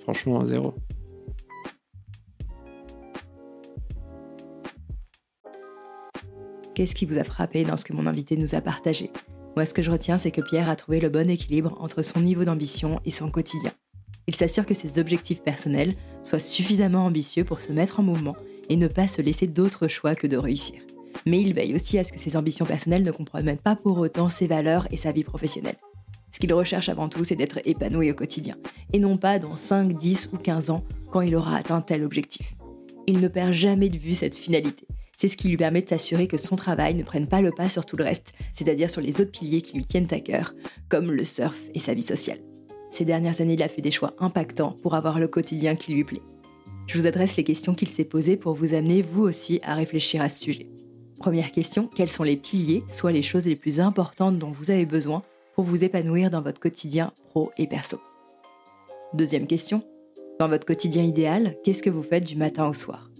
Franchement, zéro. Qu'est-ce qui vous a frappé dans ce que mon invité nous a partagé? Moi, ce que je retiens, c'est que Pierre a trouvé le bon équilibre entre son niveau d'ambition et son quotidien. Il s'assure que ses objectifs personnels soient suffisamment ambitieux pour se mettre en mouvement et ne pas se laisser d'autre choix que de réussir. Mais il veille aussi à ce que ses ambitions personnelles ne compromettent pas pour autant ses valeurs et sa vie professionnelle. Ce qu'il recherche avant tout, c'est d'être épanoui au quotidien, et non pas dans 5, 10 ou 15 ans quand il aura atteint tel objectif. Il ne perd jamais de vue cette finalité. C'est ce qui lui permet de s'assurer que son travail ne prenne pas le pas sur tout le reste, c'est-à-dire sur les autres piliers qui lui tiennent à cœur, comme le surf et sa vie sociale. Ces dernières années, il a fait des choix impactants pour avoir le quotidien qui lui plaît je vous adresse les questions qu'il s'est posées pour vous amener vous aussi à réfléchir à ce sujet. Première question, quels sont les piliers, soit les choses les plus importantes dont vous avez besoin pour vous épanouir dans votre quotidien pro et perso? Deuxième question, dans votre quotidien idéal, qu'est-ce que vous faites du matin au soir?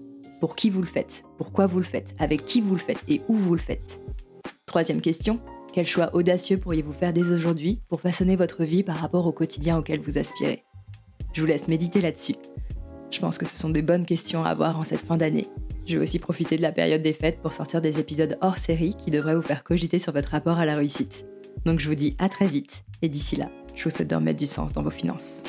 Pour qui vous le faites? Pourquoi vous le faites? Avec qui vous le faites Et où vous le faites? Troisième question, quel choix audacieux pourriez-vous faire dès aujourd'hui pour façonner votre vie par rapport au quotidien auquel vous aspirez? Je vous laisse méditer là-dessus. Je pense que ce sont des bonnes questions à avoir en cette fin d'année. Je vais aussi profiter de la période des fêtes pour sortir des épisodes hors série qui devraient vous faire cogiter sur votre rapport à la réussite. Donc je vous dis à très vite, et d'ici là, je vous souhaite de remettre du sens dans vos finances.